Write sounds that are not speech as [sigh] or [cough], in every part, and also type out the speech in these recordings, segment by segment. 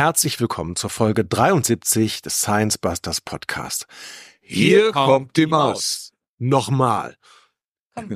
Herzlich willkommen zur Folge 73 des Science Busters Podcast. Hier kommt die Maus. Nochmal. [laughs]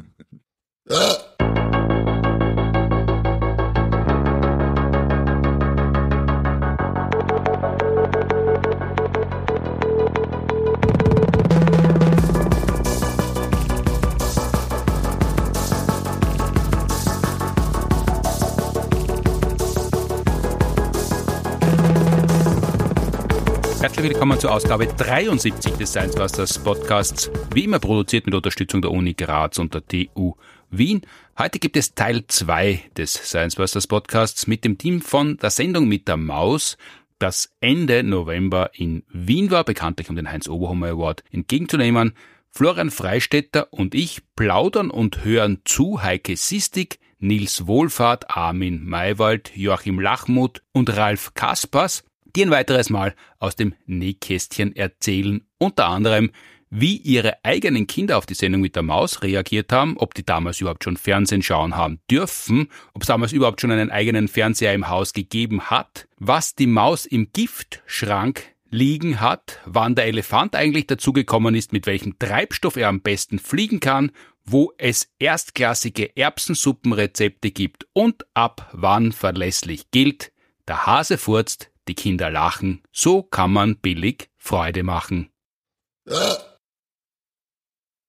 Herzlich willkommen zur Ausgabe 73 des Science Busters Podcasts, wie immer produziert mit Unterstützung der Uni Graz und der TU Wien. Heute gibt es Teil 2 des Science Busters Podcasts mit dem Team von der Sendung mit der Maus, das Ende November in Wien war, bekanntlich um den Heinz Oberhummer Award entgegenzunehmen. Florian Freistetter und ich plaudern und hören zu Heike Sistig, Nils Wohlfahrt, Armin Maywald, Joachim Lachmuth und Ralf Kaspers die ein weiteres Mal aus dem Nähkästchen erzählen, unter anderem, wie ihre eigenen Kinder auf die Sendung mit der Maus reagiert haben, ob die damals überhaupt schon Fernsehen schauen haben dürfen, ob es damals überhaupt schon einen eigenen Fernseher im Haus gegeben hat, was die Maus im Giftschrank liegen hat, wann der Elefant eigentlich dazugekommen ist, mit welchem Treibstoff er am besten fliegen kann, wo es erstklassige Erbsensuppenrezepte gibt und ab wann verlässlich gilt, der Hase furzt, die Kinder lachen, so kann man billig Freude machen.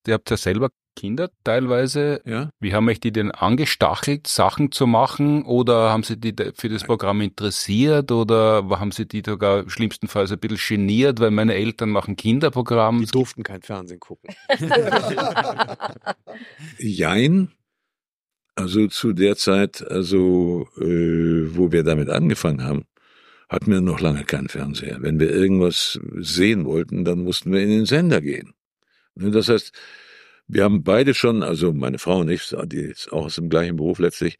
Ihr habt ja selber Kinder teilweise. Ja. Wie haben euch die denn angestachelt, Sachen zu machen? Oder haben sie die für das Programm interessiert? Oder haben sie die sogar schlimmstenfalls ein bisschen geniert, weil meine Eltern machen Kinderprogramm? Die durften kein Fernsehen gucken. [laughs] Jein. Also zu der Zeit, also äh, wo wir damit angefangen haben, hatten wir noch lange keinen Fernseher. Wenn wir irgendwas sehen wollten, dann mussten wir in den Sender gehen. Das heißt, wir haben beide schon, also meine Frau und ich, die ist auch aus dem gleichen Beruf letztlich,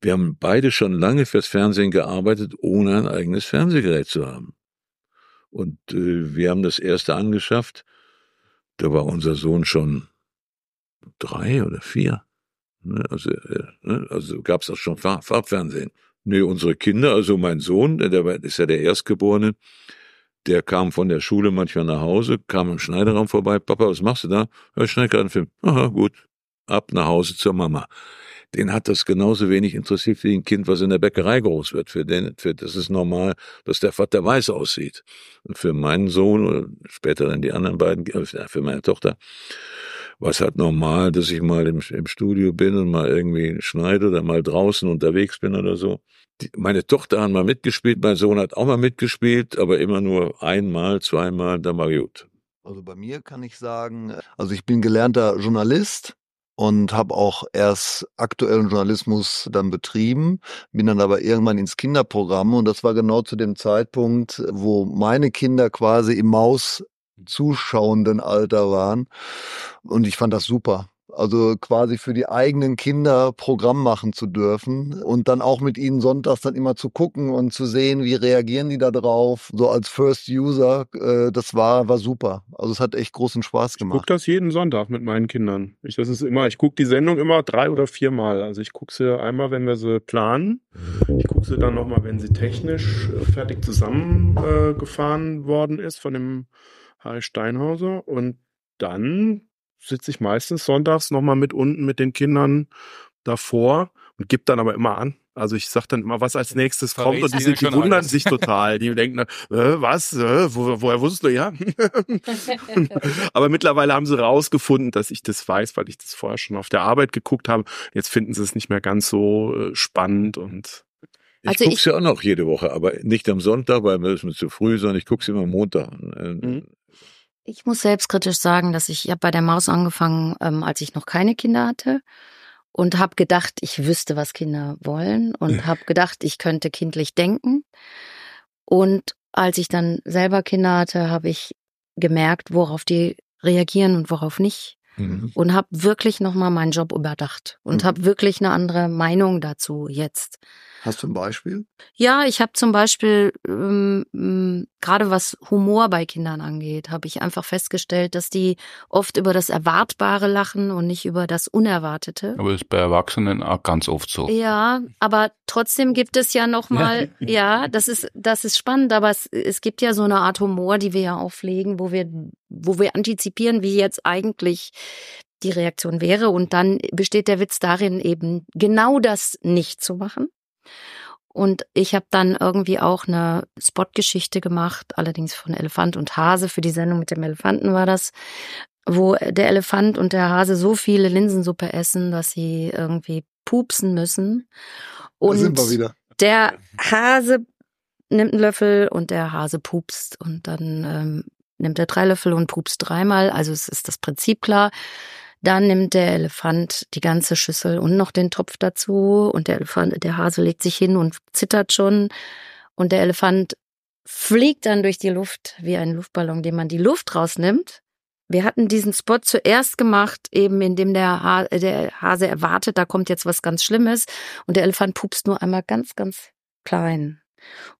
wir haben beide schon lange fürs Fernsehen gearbeitet, ohne ein eigenes Fernsehgerät zu haben. Und äh, wir haben das erste angeschafft. Da war unser Sohn schon drei oder vier. Ne? Also, äh, ne? also gab es auch schon Farbfernsehen. Nee, unsere Kinder, also mein Sohn, der ist ja der Erstgeborene, der kam von der Schule manchmal nach Hause, kam im Schneiderraum vorbei. Papa, was machst du da? Ja, ich schneide gerade einen Film. Aha, gut. Ab nach Hause zur Mama. Den hat das genauso wenig interessiert wie ein Kind, was in der Bäckerei groß wird. Für den, für das ist normal, dass der Vater weiß aussieht. Und für meinen Sohn oder später dann die anderen beiden, äh, für meine Tochter, war es halt normal, dass ich mal im, im Studio bin und mal irgendwie schneide oder mal draußen unterwegs bin oder so. Die, meine Tochter hat mal mitgespielt, mein Sohn hat auch mal mitgespielt, aber immer nur einmal, zweimal, dann war gut. Also bei mir kann ich sagen, also ich bin gelernter Journalist und habe auch erst aktuellen Journalismus dann betrieben, bin dann aber irgendwann ins Kinderprogramm und das war genau zu dem Zeitpunkt, wo meine Kinder quasi im Maus zuschauenden Alter waren. Und ich fand das super. Also quasi für die eigenen Kinder Programm machen zu dürfen und dann auch mit ihnen sonntags dann immer zu gucken und zu sehen, wie reagieren die da drauf. So als First User, äh, das war, war super. Also es hat echt großen Spaß gemacht. Ich gucke das jeden Sonntag mit meinen Kindern. Ich, das ist immer, ich gucke die Sendung immer drei oder viermal. Also ich gucke sie einmal, wenn wir sie planen. Ich gucke sie dann nochmal, wenn sie technisch äh, fertig zusammengefahren äh, worden ist von dem Harry Steinhauser. Und dann sitze ich meistens sonntags nochmal mit unten mit den Kindern davor und gebe dann aber immer an. Also ich sag dann immer, was als nächstes kommt und die, sind, die wundern alles. sich total. Die denken, äh, was, äh, wo, woher wusstest du, ja? [laughs] aber mittlerweile haben sie rausgefunden, dass ich das weiß, weil ich das vorher schon auf der Arbeit geguckt habe. Jetzt finden sie es nicht mehr ganz so äh, spannend und ich also gucke ja auch noch jede Woche, aber nicht am Sonntag, weil mir ist mir zu früh, sondern ich gucke sie immer am Montag. Mhm. Ich muss selbstkritisch sagen, dass ich, ich habe bei der Maus angefangen, ähm, als ich noch keine Kinder hatte und habe gedacht, ich wüsste, was Kinder wollen und habe gedacht, ich könnte kindlich denken. Und als ich dann selber Kinder hatte, habe ich gemerkt, worauf die reagieren und worauf nicht. Mhm. Und habe wirklich nochmal meinen Job überdacht und mhm. habe wirklich eine andere Meinung dazu jetzt. Hast du ein Beispiel? Ja, ich habe zum Beispiel ähm, ähm, gerade was Humor bei Kindern angeht, habe ich einfach festgestellt, dass die oft über das Erwartbare lachen und nicht über das Unerwartete. Aber das ist bei Erwachsenen auch ganz oft so. Ja, aber trotzdem gibt es ja noch mal, ja, das ist das ist spannend, aber es, es gibt ja so eine Art Humor, die wir ja auflegen, wo wir wo wir antizipieren, wie jetzt eigentlich die Reaktion wäre und dann besteht der Witz darin eben genau das nicht zu machen. Und ich habe dann irgendwie auch eine Spotgeschichte gemacht, allerdings von Elefant und Hase. Für die Sendung mit dem Elefanten war das, wo der Elefant und der Hase so viele Linsensuppe essen, dass sie irgendwie pupsen müssen. Und da sind wir wieder. der Hase nimmt einen Löffel und der Hase pupst und dann ähm, nimmt er drei Löffel und pupst dreimal. Also es ist das Prinzip klar. Dann nimmt der Elefant die ganze Schüssel und noch den Topf dazu und der Elefant, der Hase legt sich hin und zittert schon und der Elefant fliegt dann durch die Luft wie ein Luftballon, dem man die Luft rausnimmt. Wir hatten diesen Spot zuerst gemacht, eben indem der, ha der Hase erwartet, da kommt jetzt was ganz Schlimmes und der Elefant pupst nur einmal ganz, ganz klein.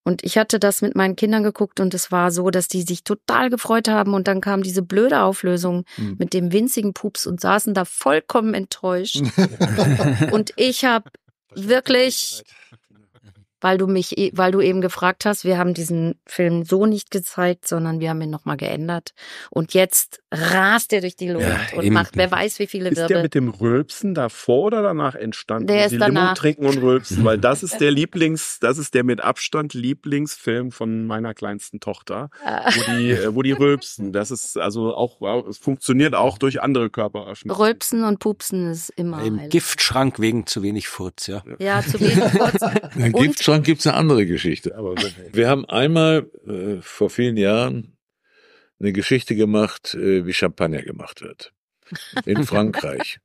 Und ich hatte das mit meinen Kindern geguckt und es war so, dass die sich total gefreut haben und dann kam diese blöde Auflösung Mhm. mit dem winzigen Pups und saßen da vollkommen enttäuscht. [laughs] und ich habe wirklich, weil du mich, e- weil du eben gefragt hast, wir haben diesen Film so nicht gezeigt, sondern wir haben ihn nochmal geändert. Und jetzt rast er durch die Luft Ja, und eben. macht, wer weiß, wie viele Ist der Wirbel. mit dem Rülpsen davor oder danach entstanden? Der ist die Limo danach. trinken und rülpsen, weil das ist der [laughs] Lieblings, das ist der mit Abstand Lieblingsfilm von meiner kleinsten Tochter, wo die, äh, wo die rülpsen. Das ist also auch, es funktioniert auch durch andere Körperöffnungen. Rülpsen und Pupsen ist immer Im. Giftschrank wegen zu wenig Furz, ja. Ja, zu wenig kurz. [laughs] Im Giftschrank gibt's eine andere Geschichte. Aber wir haben einmal äh, vor vielen Jahren eine Geschichte gemacht, äh, wie Champagner gemacht wird. In [laughs] Frankreich.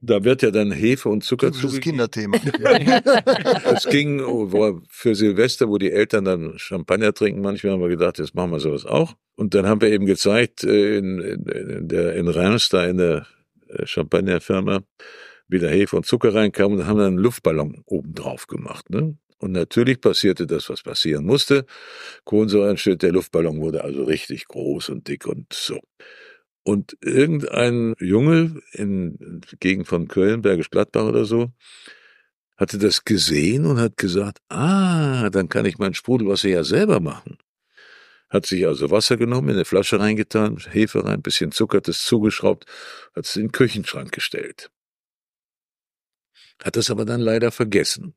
Da wird ja dann Hefe und Zucker Typisches zugegeben. Kinderthema. [laughs] Es ging wo, für Silvester, wo die Eltern dann Champagner trinken. Manchmal haben wir gedacht, jetzt machen wir sowas auch. Und dann haben wir eben gezeigt, äh, in, in, der, in Reims, da in der äh, Champagnerfirma, wie da Hefe und Zucker reinkam und haben dann einen Luftballon oben drauf gemacht. Ne? Und natürlich passierte das, was passieren musste. Kohlensäure entsteht, der Luftballon wurde also richtig groß und dick und so. Und irgendein Junge in der Gegend von Köln, Bergisch Gladbach oder so, hatte das gesehen und hat gesagt, ah, dann kann ich mein Sprudelwasser ja selber machen. Hat sich also Wasser genommen, in eine Flasche reingetan, Hefe rein, bisschen Zucker, das zugeschraubt, hat es in den Küchenschrank gestellt. Hat das aber dann leider vergessen.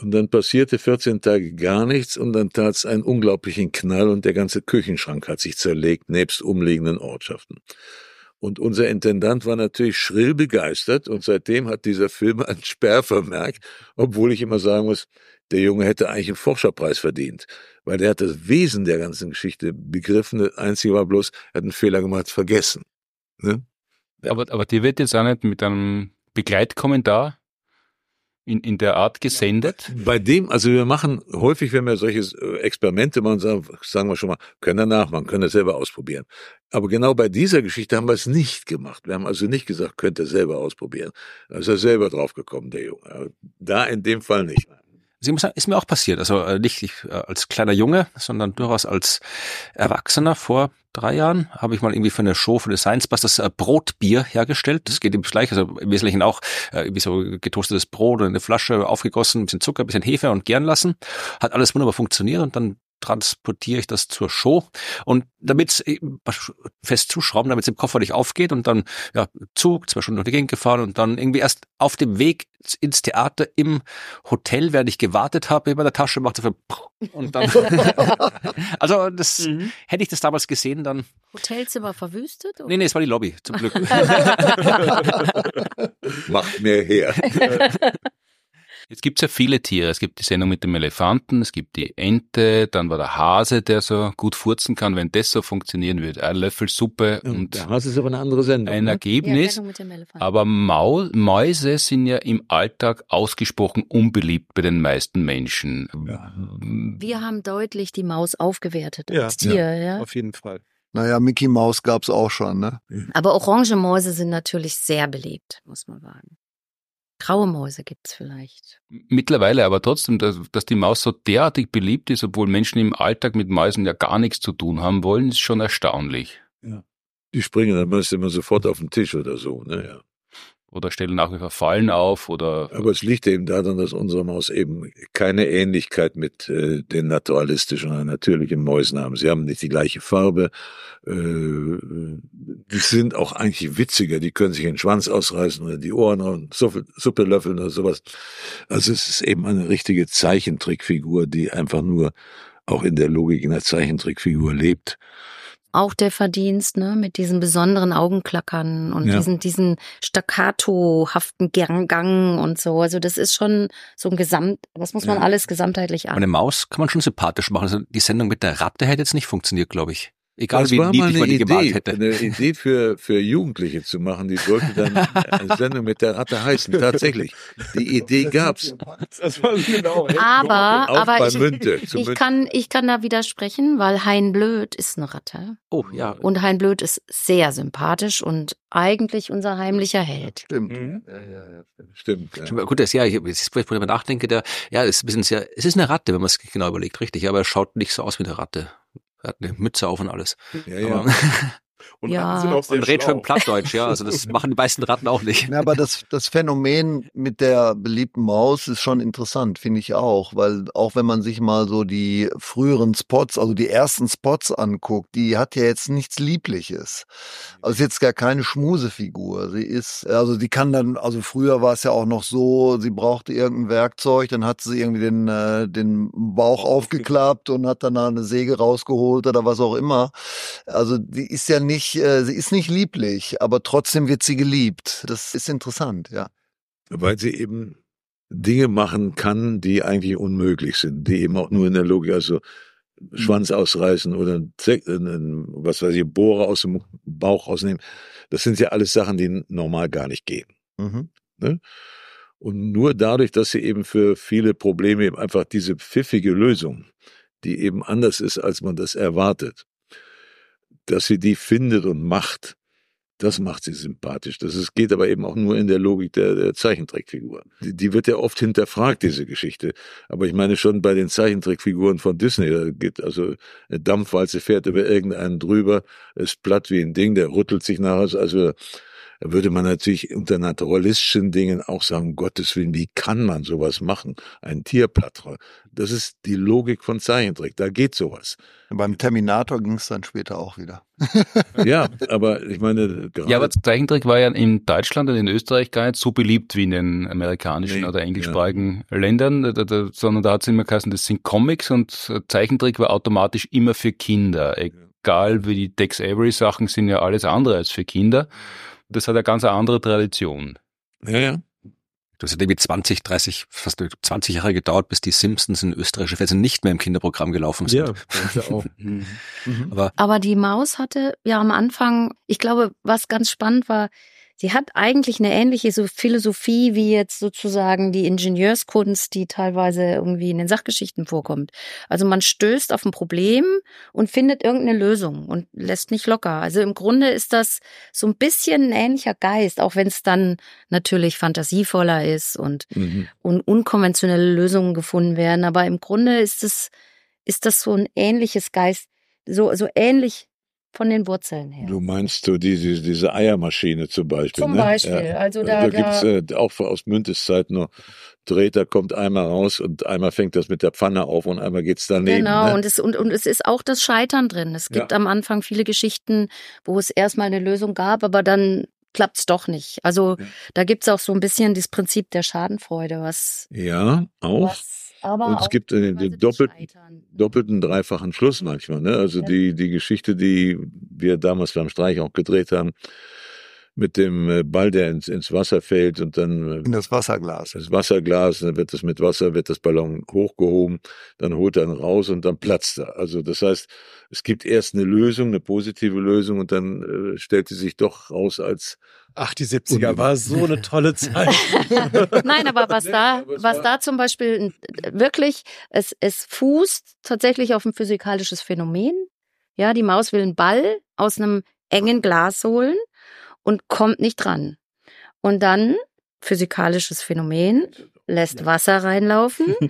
Und dann passierte 14 Tage gar nichts und dann tat es einen unglaublichen Knall und der ganze Küchenschrank hat sich zerlegt, nebst umliegenden Ortschaften. Und unser Intendant war natürlich schrill begeistert und seitdem hat dieser Film [laughs] einen Sperrvermerk, obwohl ich immer sagen muss, der Junge hätte eigentlich einen Forscherpreis verdient, weil der hat das Wesen der ganzen Geschichte begriffen. Das Einzige war bloß, er hat einen Fehler gemacht, vergessen. Ne? Aber, aber die wird jetzt auch nicht mit einem Begleitkommentar in, in der Art gesendet. Bei dem, also wir machen häufig, wenn wir solche äh, Experimente machen, sagen, sagen wir schon mal, können wir nachmachen, können das selber ausprobieren. Aber genau bei dieser Geschichte haben wir es nicht gemacht. Wir haben also nicht gesagt, könnt ihr selber ausprobieren. Da ist er selber draufgekommen, der Junge. Aber Da in dem Fall nicht. Ich muss sagen, ist mir auch passiert. Also äh, nicht ich, äh, als kleiner Junge, sondern durchaus als Erwachsener. Vor drei Jahren habe ich mal irgendwie für eine Show für Science Busters äh, Brotbier hergestellt. Das geht im gleich, also im Wesentlichen auch äh, irgendwie so getoastetes Brot in eine Flasche aufgegossen, ein bisschen Zucker, ein bisschen Hefe und gern lassen. Hat alles wunderbar funktioniert und dann transportiere ich das zur Show und damit fest zuschrauben, damit es im Koffer nicht aufgeht und dann ja Zug zwei Stunden durch die Gegend gefahren und dann irgendwie erst auf dem Weg ins Theater im Hotel, während ich gewartet habe, in meiner Tasche machte für [laughs] und dann [laughs] also das Mhm. hätte ich das damals gesehen, dann Hotelzimmer verwüstet? nee nee, es war die Lobby zum Glück. [laughs] Macht mehr her. Jetzt gibt's ja viele Tiere. Es gibt die Sendung mit dem Elefanten, es gibt die Ente, dann war der Hase, der so gut furzen kann, wenn das so funktionieren würde. Ein Löffel Suppe und der Hase ist aber eine andere Sendung. ein ne? Ergebnis. Sendung mit dem Elefanten. Aber Mäuse sind ja im Alltag ausgesprochen unbeliebt bei den meisten Menschen. Wir haben deutlich die Maus aufgewertet Ja, als Tier, ja. Auf jeden Fall. Naja, Mickey Mouse gab's auch schon, ne? Aber orange Mäuse sind natürlich sehr beliebt, muss man sagen. Graue Mäuse gibt's vielleicht. Mittlerweile aber trotzdem, dass, dass die Maus so derartig beliebt ist, obwohl Menschen im Alltag mit Mäusen ja gar nichts zu tun haben wollen, ist schon erstaunlich. Die springen dann meist immer sofort auf den Tisch oder so. Ne? Ja. Oder stellen nach wie vor Fallen auf oder Aber es liegt eben daran, dass unsere Maus eben keine Ähnlichkeit mit äh, den naturalistischen oder natürlichen Mäusen haben. Sie haben nicht die gleiche Farbe. Äh, die sind auch eigentlich witziger. Die können sich den Schwanz ausreißen oder die Ohren und Suppe, Suppe löffeln oder sowas. Also es ist eben eine richtige Zeichentrickfigur, die einfach nur auch in der Logik einer Zeichentrickfigur lebt. Auch der Verdienst, ne, mit diesen besonderen Augenklackern und Ja. diesen, diesen staccatohaften Gang und so. Also das ist schon so ein Gesamt, das muss man Ja. alles gesamtheitlich Eine an. Maus kann man schon sympathisch machen. Also die Sendung mit der Ratte hätte jetzt nicht funktioniert, glaube ich. Egal das wie war mal niedlich eine man die gemalt Idee, hätte. eine Idee für, für Jugendliche zu machen. Die sollte dann eine Sendung mit der Ratte heißen. Tatsächlich. Die Idee gab's. Das war genau. Aber, Auch aber ich, Münte. Ich Münte. kann, ich kann da widersprechen, weil Hein Blöd ist eine Ratte. Oh, ja. Und Hein Blöd ist sehr sympathisch und eigentlich unser heimlicher Held. Stimmt. Mhm. Ja, ja, ja. Stimmt. Ja. Gut, das ja, ich, jetzt, wo ich darüber nachdenke, der, ja, ist ein bisschen sehr, es ist eine Ratte, wenn man es genau überlegt, richtig, aber er schaut nicht so aus wie eine Ratte. Er hat eine Mütze auf und alles. Ja, ja. [laughs] Und Ja. Ratten sind auch sehr und redet schon Plattdeutsch, ja, also das [laughs] machen die meisten Ratten auch nicht. Ja, aber das, das Phänomen mit der beliebten Maus ist schon interessant, finde ich auch, weil auch wenn man sich mal so die früheren Spots, also die ersten Spots anguckt, die hat ja jetzt nichts Liebliches. Also ist jetzt gar keine Schmusefigur. Sie ist, also die kann dann, also früher war es ja auch noch so, sie brauchte irgendein Werkzeug, dann hat sie irgendwie den, äh, den Bauch aufgeklappt und hat dann da eine Säge rausgeholt oder was auch immer. Also die ist ja nicht, äh, sie ist nicht lieblich, aber trotzdem wird sie geliebt. Das ist interessant, ja. Weil sie eben Dinge machen kann, die eigentlich unmöglich sind, die eben auch nur in der Logik, also Schwanz ausreißen oder ein Zeck- ein- ein- was weiß ich, Bohrer aus dem Bauch rausnehmen. Das sind ja alles Sachen, die normal gar nicht gehen. Mhm. Und nur dadurch, dass sie eben für viele Probleme eben einfach diese pfiffige Lösung, die eben anders ist, als man das erwartet, dass sie die findet und macht, das macht sie sympathisch. Das ist, geht aber eben auch nur in der Logik der, der Zeichentrickfigur. Die, die wird ja oft hinterfragt, diese Geschichte. Aber ich meine schon bei den Zeichentrickfiguren von Disney, da geht also eine Dampfwalze fährt über irgendeinen drüber, ist platt wie ein Ding, der rüttelt sich nachher, also da würde man natürlich unter naturalistischen Dingen auch sagen, um Gottes Willen, wie kann man sowas machen? Ein Tierplatter. Das ist die Logik von Zeichentrick. Da geht sowas. Beim Terminator ging es dann später auch wieder. [laughs] Ja, aber ich meine, gerade Ja, aber Zeichentrick war ja in Deutschland und in Österreich gar nicht so beliebt wie in den amerikanischen Nee, oder englischsprachigen Ländern, da, da, sondern da hat es immer geheißen, das sind Comics und Zeichentrick war automatisch immer für Kinder. Egal wie die Dex Avery Sachen sind ja alles andere als für Kinder. Das hat eine ganz andere Tradition. ja, ja. Das hat irgendwie 20, 30, fast 20 Jahre gedauert, bis die Simpsons in österreichische Fernsehen nicht mehr im Kinderprogramm gelaufen sind. Ja auch. [laughs] Mhm. Aber Aber die Maus hatte ja am Anfang, ich glaube, was ganz spannend war, sie hat eigentlich eine ähnliche so Philosophie wie jetzt sozusagen die Ingenieurskunst, die teilweise irgendwie in den Sachgeschichten vorkommt. Also man stößt auf ein Problem und findet irgendeine Lösung und lässt nicht locker. Also im Grunde ist das so ein bisschen ein ähnlicher Geist, auch wenn es dann natürlich fantasievoller ist und, Mhm. und unkonventionelle Lösungen gefunden werden. Aber im Grunde ist es, ist das so ein ähnliches Geist, so, so ähnlich von den Wurzeln her. Du meinst so diese, diese Eiermaschine zum Beispiel. Zum ne? Beispiel. Ja. Also Da, da, gibt's äh, auch aus Müntes Zeit nur dreht, da kommt einmal raus und einmal fängt das mit der Pfanne auf und einmal geht's daneben. Genau, ne? und, es, und, und es ist auch das Scheitern drin. Es gibt Ja. am Anfang viele Geschichten, wo es erstmal eine Lösung gab, aber dann klappt's doch nicht. Also Ja. da gibt's auch so ein bisschen das Prinzip der Schadenfreude, was, Ja, auch. was aber Und es gibt teilweise den doppelten, doppelten, dreifachen Schluss manchmal. Ne? Also Ja. die, die Geschichte, die wir damals beim Streich auch gedreht haben, mit dem äh, Ball, der ins, ins Wasser fällt und dann äh, In das Wasserglas. das Wasserglas, dann wird das mit Wasser, wird das Ballon hochgehoben, dann holt er ihn raus und dann platzt er. Also das heißt, es gibt erst eine Lösung, eine positive Lösung und dann äh, stellt sie sich doch raus als Ach, die 70er war so eine tolle [laughs] Zeit. [laughs] Nein, aber was da, was da zum Beispiel wirklich, es, es fußt tatsächlich auf ein physikalisches Phänomen. Ja, die Maus will einen Ball aus einem engen Glas holen und kommt nicht dran. Und dann physikalisches Phänomen, lässt Wasser reinlaufen. [laughs]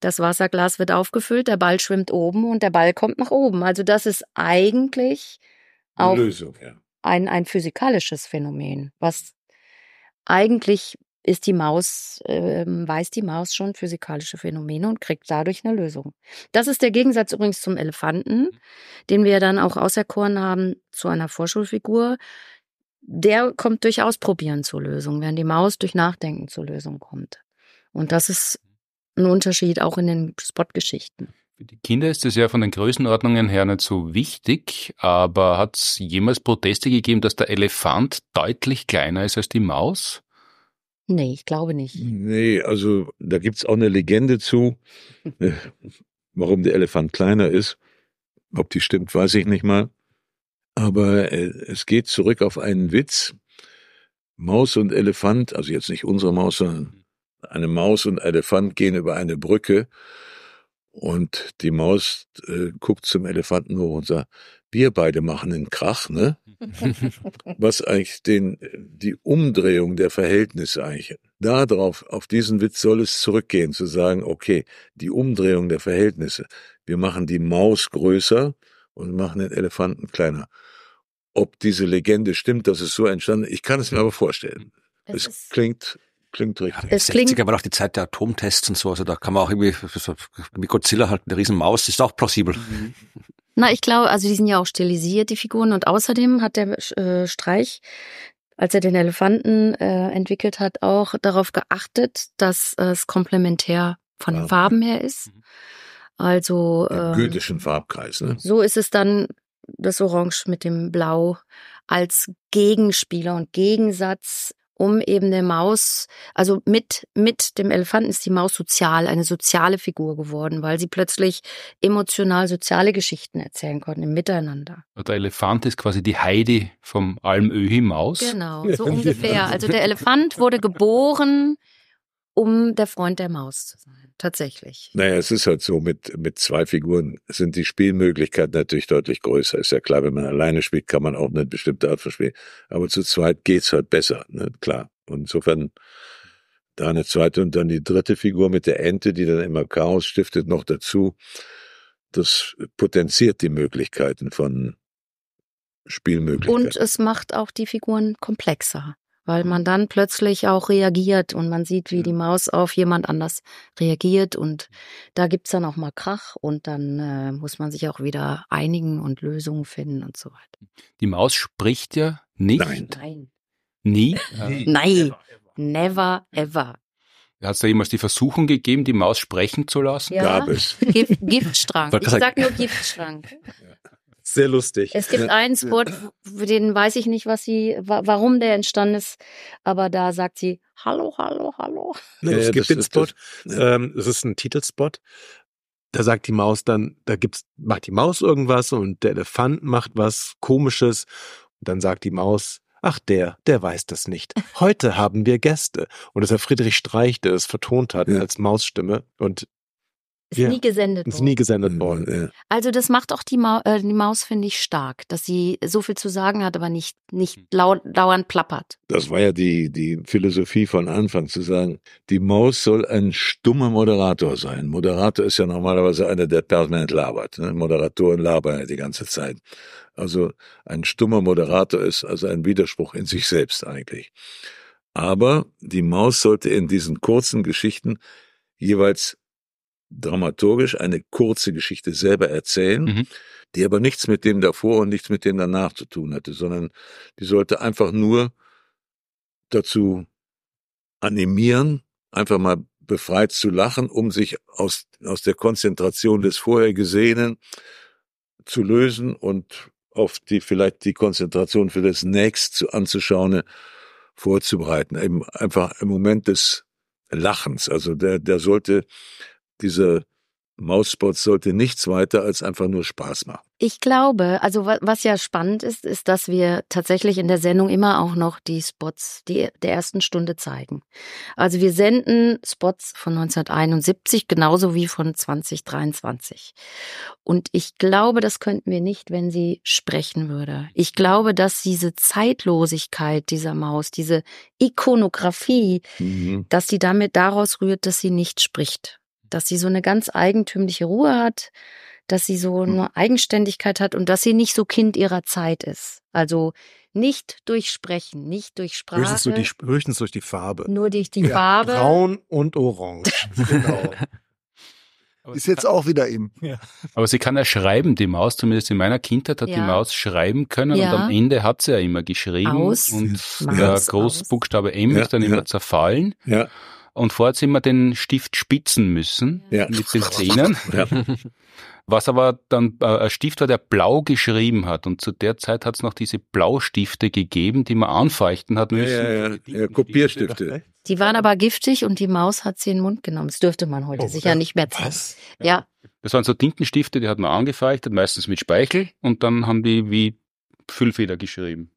Das Wasserglas wird aufgefüllt, der Ball schwimmt oben und der Ball kommt nach oben. Also das ist eigentlich auch Lösung, ja. ein, ein physikalisches Phänomen, was eigentlich ist die Maus, ähm, weiß die Maus schon physikalische Phänomene und kriegt dadurch eine Lösung. Das ist der Gegensatz übrigens zum Elefanten, den wir dann auch auserkoren haben zu einer Vorschulfigur. Der kommt durch Ausprobieren zur Lösung, während die Maus durch Nachdenken zur Lösung kommt. Und das ist ein Unterschied auch in den Spotgeschichten. Für die Kinder ist es ja von den Größenordnungen her nicht so wichtig, aber hat es jemals Proteste gegeben, dass der Elefant deutlich kleiner ist als die Maus? Nee, ich glaube nicht. Nee, also da gibt's auch eine Legende zu, [laughs] warum der Elefant kleiner ist. Ob die stimmt, weiß ich nicht mal. Aber äh, es geht zurück auf einen Witz. Maus und Elefant, also jetzt nicht unsere Maus, sondern eine Maus und Elefant gehen über eine Brücke und die Maus äh, guckt zum Elefanten hoch und sagt, wir beide machen einen Krach, ne? [laughs] Was eigentlich den, die Umdrehung der Verhältnisse eigentlich, da drauf, auf diesen Witz soll es zurückgehen, zu sagen, okay, die Umdrehung der Verhältnisse. Wir machen die Maus größer und machen den Elefanten kleiner. Ob diese Legende stimmt, dass es so entstanden, ich kann es mir aber vorstellen. Es Es, ist- klingt, klingt richtig. Es 60er klingt- war auch die Zeit der Atomtests und so, also da kann man auch irgendwie, so, wie Godzilla halt, eine Riesenmaus, ist auch plausibel. Na, ich glaube, also die sind ja auch stilisiert, die Figuren. Und außerdem hat der äh, Streich, als er den Elefanten äh, entwickelt hat, auch darauf geachtet, dass es komplementär von den. Farben her ist. Also Im ähm, goethischen Farbkreis, ne? so ist es dann das Orange mit dem Blau als Gegenspieler und Gegensatz, um eben der Maus, also mit, mit dem Elefanten ist die Maus sozial, eine soziale Figur geworden, weil sie plötzlich emotional soziale Geschichten erzählen konnten im Miteinander. Der Elefant ist quasi die Heidi vom Almöhi-Maus. Genau, [laughs] so ungefähr. Also der Elefant wurde geboren, um der Freund der Maus zu sein. Tatsächlich. Naja, es ist halt so, mit, mit zwei Figuren sind die Spielmöglichkeiten natürlich deutlich größer. Ist ja klar, wenn man alleine spielt, kann man auch eine bestimmte Art von Spiel. Aber zu zweit geht's halt besser, ne? klar. Und insofern da eine zweite und dann die dritte Figur mit der Ente, die dann immer Chaos stiftet, noch dazu. Das potenziert die Möglichkeiten von Spielmöglichkeiten. Und es macht auch die Figuren komplexer, weil man dann plötzlich auch reagiert und man sieht, wie die Maus auf jemand anders reagiert und da gibt's dann auch mal Krach und dann äh, muss man sich auch wieder einigen und Lösungen finden und so weiter. Die Maus spricht ja nicht. Nein. Nein. Nie. Äh, Nein. Never ever. Hat es da jemals die Versuchung gegeben, die Maus sprechen zu lassen? Ja. Gab es. Gift, Giftschrank. Ich sag nur Giftschrank. Sehr lustig. Es gibt einen Spot, für den weiß ich nicht, was sie, wa- warum der entstanden ist, aber da sagt sie Hallo, hallo, hallo. Ja, es gibt das den ist Spot, das- ähm, es ist ein Titelspot. Da sagt die Maus dann, da gibt's, macht die Maus irgendwas und der Elefant macht was Komisches. Und dann sagt die Maus, ach der, der weiß das nicht. Heute haben wir Gäste. Und das ist ja Friedrich Streich, der es vertont hat Ja. als Mausstimme und Ist Ja. nie gesendet ist worden. nie gesendet worden. Ja. Also das macht auch die, Mau äh, die Maus, finde ich, stark, dass sie so viel zu sagen hat, aber nicht, nicht lau dauernd plappert. Das war ja die, die Philosophie von Anfang zu sagen, die Maus soll ein stummer Moderator sein. Moderator ist ja normalerweise einer, der permanent labert. Ne? Moderatoren labern ja die ganze Zeit. Also ein stummer Moderator ist also ein Widerspruch in sich selbst eigentlich. Aber die Maus sollte in diesen kurzen Geschichten jeweils dramaturgisch eine kurze Geschichte selber erzählen, Mhm. die aber nichts mit dem davor und nichts mit dem danach zu tun hatte, sondern die sollte einfach nur dazu animieren, einfach mal befreit zu lachen, um sich aus, aus der Konzentration des vorher Gesehenen zu lösen und auf die vielleicht die Konzentration für das nächst zu anzuschauen vorzubereiten. Eben einfach im Moment des Lachens. Also der, der sollte diese Mausspots sollte nichts weiter als einfach nur Spaß machen. Ich glaube, also wa- was ja spannend ist, ist, dass wir tatsächlich in der Sendung immer auch noch die Spots die, der ersten Stunde zeigen. Also wir senden Spots von 1971 genauso wie von 2023. Und ich glaube, das könnten wir nicht, wenn sie sprechen würde. Ich glaube, dass diese Zeitlosigkeit dieser Maus, diese Ikonografie, Mhm. dass sie damit daraus rührt, dass sie nicht spricht. Dass sie so eine ganz eigentümliche Ruhe hat, dass sie so Hm. eine Eigenständigkeit hat und dass sie nicht so Kind ihrer Zeit ist. Also nicht durch Sprechen, nicht durch Sprache, Höchstens durch, die, höchstens durch die Farbe. nur durch die Farbe. Braun und orange. [laughs] genau. Ist jetzt auch wieder im. Aber sie kann ja schreiben, die Maus, zumindest in meiner Kindheit hat Ja. die Maus schreiben können Ja. und am Ende hat sie ja immer geschrieben Aus. und der. Großbuchstabe M Ja, ist dann ja. immer zerfallen Ja, und vorher hat sie immer den Stift spitzen müssen ja. mit den [laughs] Zähnen. Ja. [laughs] Was aber dann äh, ein Stift war, der blau geschrieben hat. Und zu der Zeit hat es noch diese Blaustifte gegeben, die man anfeuchten hat müssen. ja, ja, ja, Kopierstifte. Die waren aber giftig und die Maus hat sie in den Mund genommen. Das dürfte man heute Oh, sicher ja. nicht mehr zeigen. Was? Ja, Das waren so Tintenstifte, die hat man angefeuchtet, meistens mit Speichel. Und dann haben die wie Füllfeder geschrieben.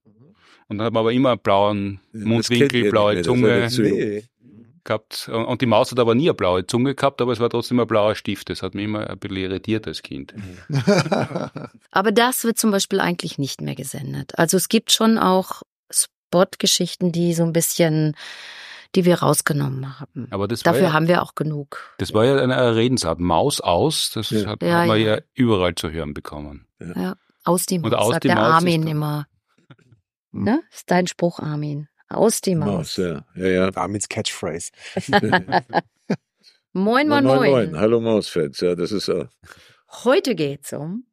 Und dann hat man aber immer einen blauen Mundwinkel, blaue Zunge. Nee. Gehabt. Und die Maus hat aber nie eine blaue Zunge gehabt, aber es war trotzdem ein blauer Stift. Das hat mich immer ein bisschen irritiert als Kind. [laughs] aber das wird zum Beispiel eigentlich nicht mehr gesendet. Also es gibt schon auch Spot-Geschichten, die so ein bisschen, die wir rausgenommen haben. Aber das Dafür ja, haben wir auch genug. das war ja eine Redensart. Maus aus, das Ja. hat, Ja, man ja. ja. überall zu hören bekommen. Aus die Maus, aus sagt der Maus Armin immer. Hm. Ne? Ist dein Spruch, Armin. Aus die Maus, Maus. ja, ja, ja. Armins Catchphrase. [laughs] Moin, moin, moin. Hallo Mausfans, ja, das ist äh, Heute geht's um.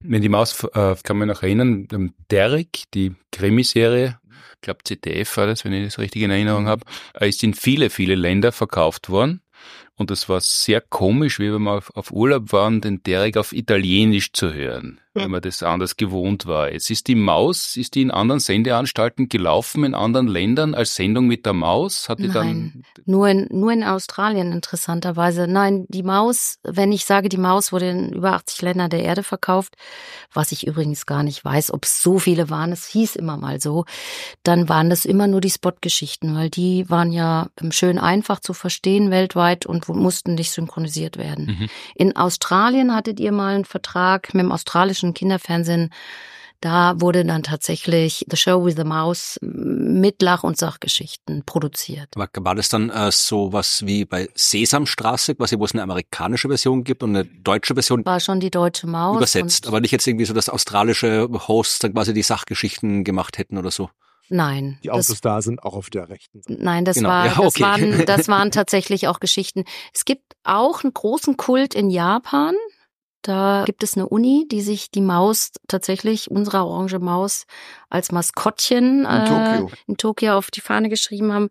Wenn die Maus, äh, kann man noch erinnern, ähm, Derek, die Krimiserie, ich glaube ZDF war das, wenn ich das richtig in Erinnerung habe, äh, ist in viele, viele Länder verkauft worden. Und es war sehr komisch, wie wir mal auf, auf Urlaub waren, den Derek auf Italienisch zu hören, wenn man das anders gewohnt war. Jetzt ist die Maus, ist die in anderen Sendeanstalten gelaufen, in anderen Ländern als Sendung mit der Maus? Hat die Nein. Nur in, nur in Australien interessanterweise. Nein, die Maus, wenn ich sage, die Maus wurde in über 80 Ländern der Erde verkauft, was ich übrigens gar nicht weiß, ob es so viele waren, es hieß immer mal so, dann waren das immer nur die Spot-Geschichten, weil die waren ja ähm, schön einfach zu verstehen weltweit und wo- mussten nicht synchronisiert werden. Mhm. In Australien hattet ihr mal einen Vertrag mit dem australischen Kinderfernsehen. Da wurde dann tatsächlich The Show with the Mouse mit Lach- und Sachgeschichten produziert. War, war das dann äh, so was wie bei Sesamstraße, quasi, wo es eine amerikanische Version gibt und eine deutsche Version War schon die deutsche Maus. übersetzt, aber nicht jetzt irgendwie so, dass australische Hosts dann quasi die Sachgeschichten gemacht hätten oder so. Nein. Die das, Autos da sind auch auf der rechten Seite. nein, das Genau, war, ja, das okay. waren, [laughs] das waren tatsächlich auch Geschichten. Es gibt auch einen großen Kult in Japan. Da gibt es eine Uni, die sich die Maus tatsächlich, unsere orange Maus, als Maskottchen In äh, Tokio. in Tokio auf die Fahne geschrieben haben.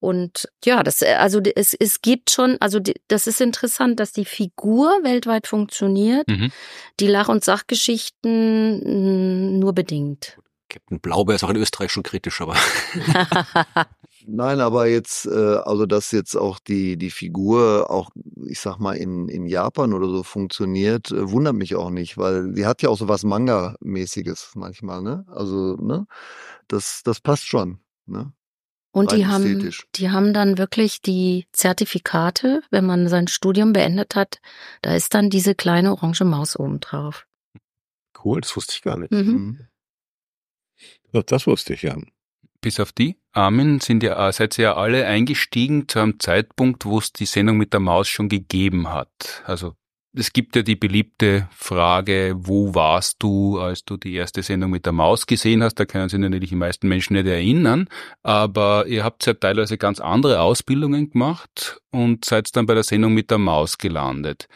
Und ja, das, äh, also es, es gibt schon, also die, das ist interessant, dass die Figur weltweit funktioniert, Mhm. die Lach- und Sachgeschichten nur bedingt. Captain Blaubeer ist auch in Österreich schon kritisch, aber [laughs] Nein, aber jetzt, äh, also dass jetzt auch die, die Figur auch, ich sag mal, in, in Japan oder so funktioniert, äh, wundert mich auch nicht, weil die hat ja auch so was Manga-mäßiges manchmal, ne? Also, ne? Das, das passt schon, ne? Und die haben, die haben dann wirklich die Zertifikate, wenn man sein Studium beendet hat, da ist dann diese kleine orange Maus oben drauf. Cool, das wusste ich gar nicht. Mhm. Das wusste ich ja. Bis auf die Armen sind ja, äh, seid ihr ja alle eingestiegen zu einem Zeitpunkt, wo es die Sendung mit der Maus schon gegeben hat. Also es gibt ja die beliebte Frage, wo warst du, als du die erste Sendung mit der Maus gesehen hast? Da können sich natürlich die meisten Menschen nicht erinnern, aber ihr habt ja teilweise ganz andere Ausbildungen gemacht und seid dann bei der Sendung mit der Maus gelandet.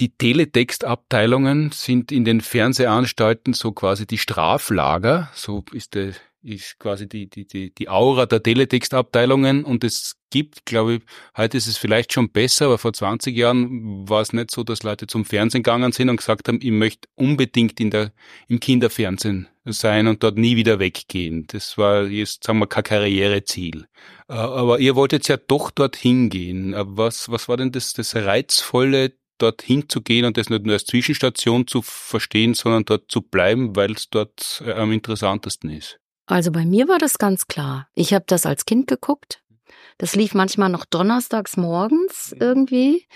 Die Teletextabteilungen sind in den Fernsehanstalten so quasi die Straflager, so ist, der, ist quasi die, die, die, die Aura der Teletextabteilungen und es gibt, glaube ich, heute ist es vielleicht schon besser, aber vor 20 Jahren war es nicht so, dass Leute zum Fernsehen gegangen sind und gesagt haben, ich möchte unbedingt in der, im Kinderfernsehen sein und dort nie wieder weggehen. Das war jetzt, sagen wir, kein Karriereziel. Äh, Aber ihr wolltet ja doch dorthin gehen. Äh, Was, was war denn das, das Reizvolle dorthin zu gehen und das nicht nur als Zwischenstation zu verstehen, sondern dort zu bleiben, weil es dort äh, am interessantesten ist? Also bei mir war das ganz klar. Ich habe das als Kind geguckt. Das lief manchmal noch donnerstags morgens irgendwie.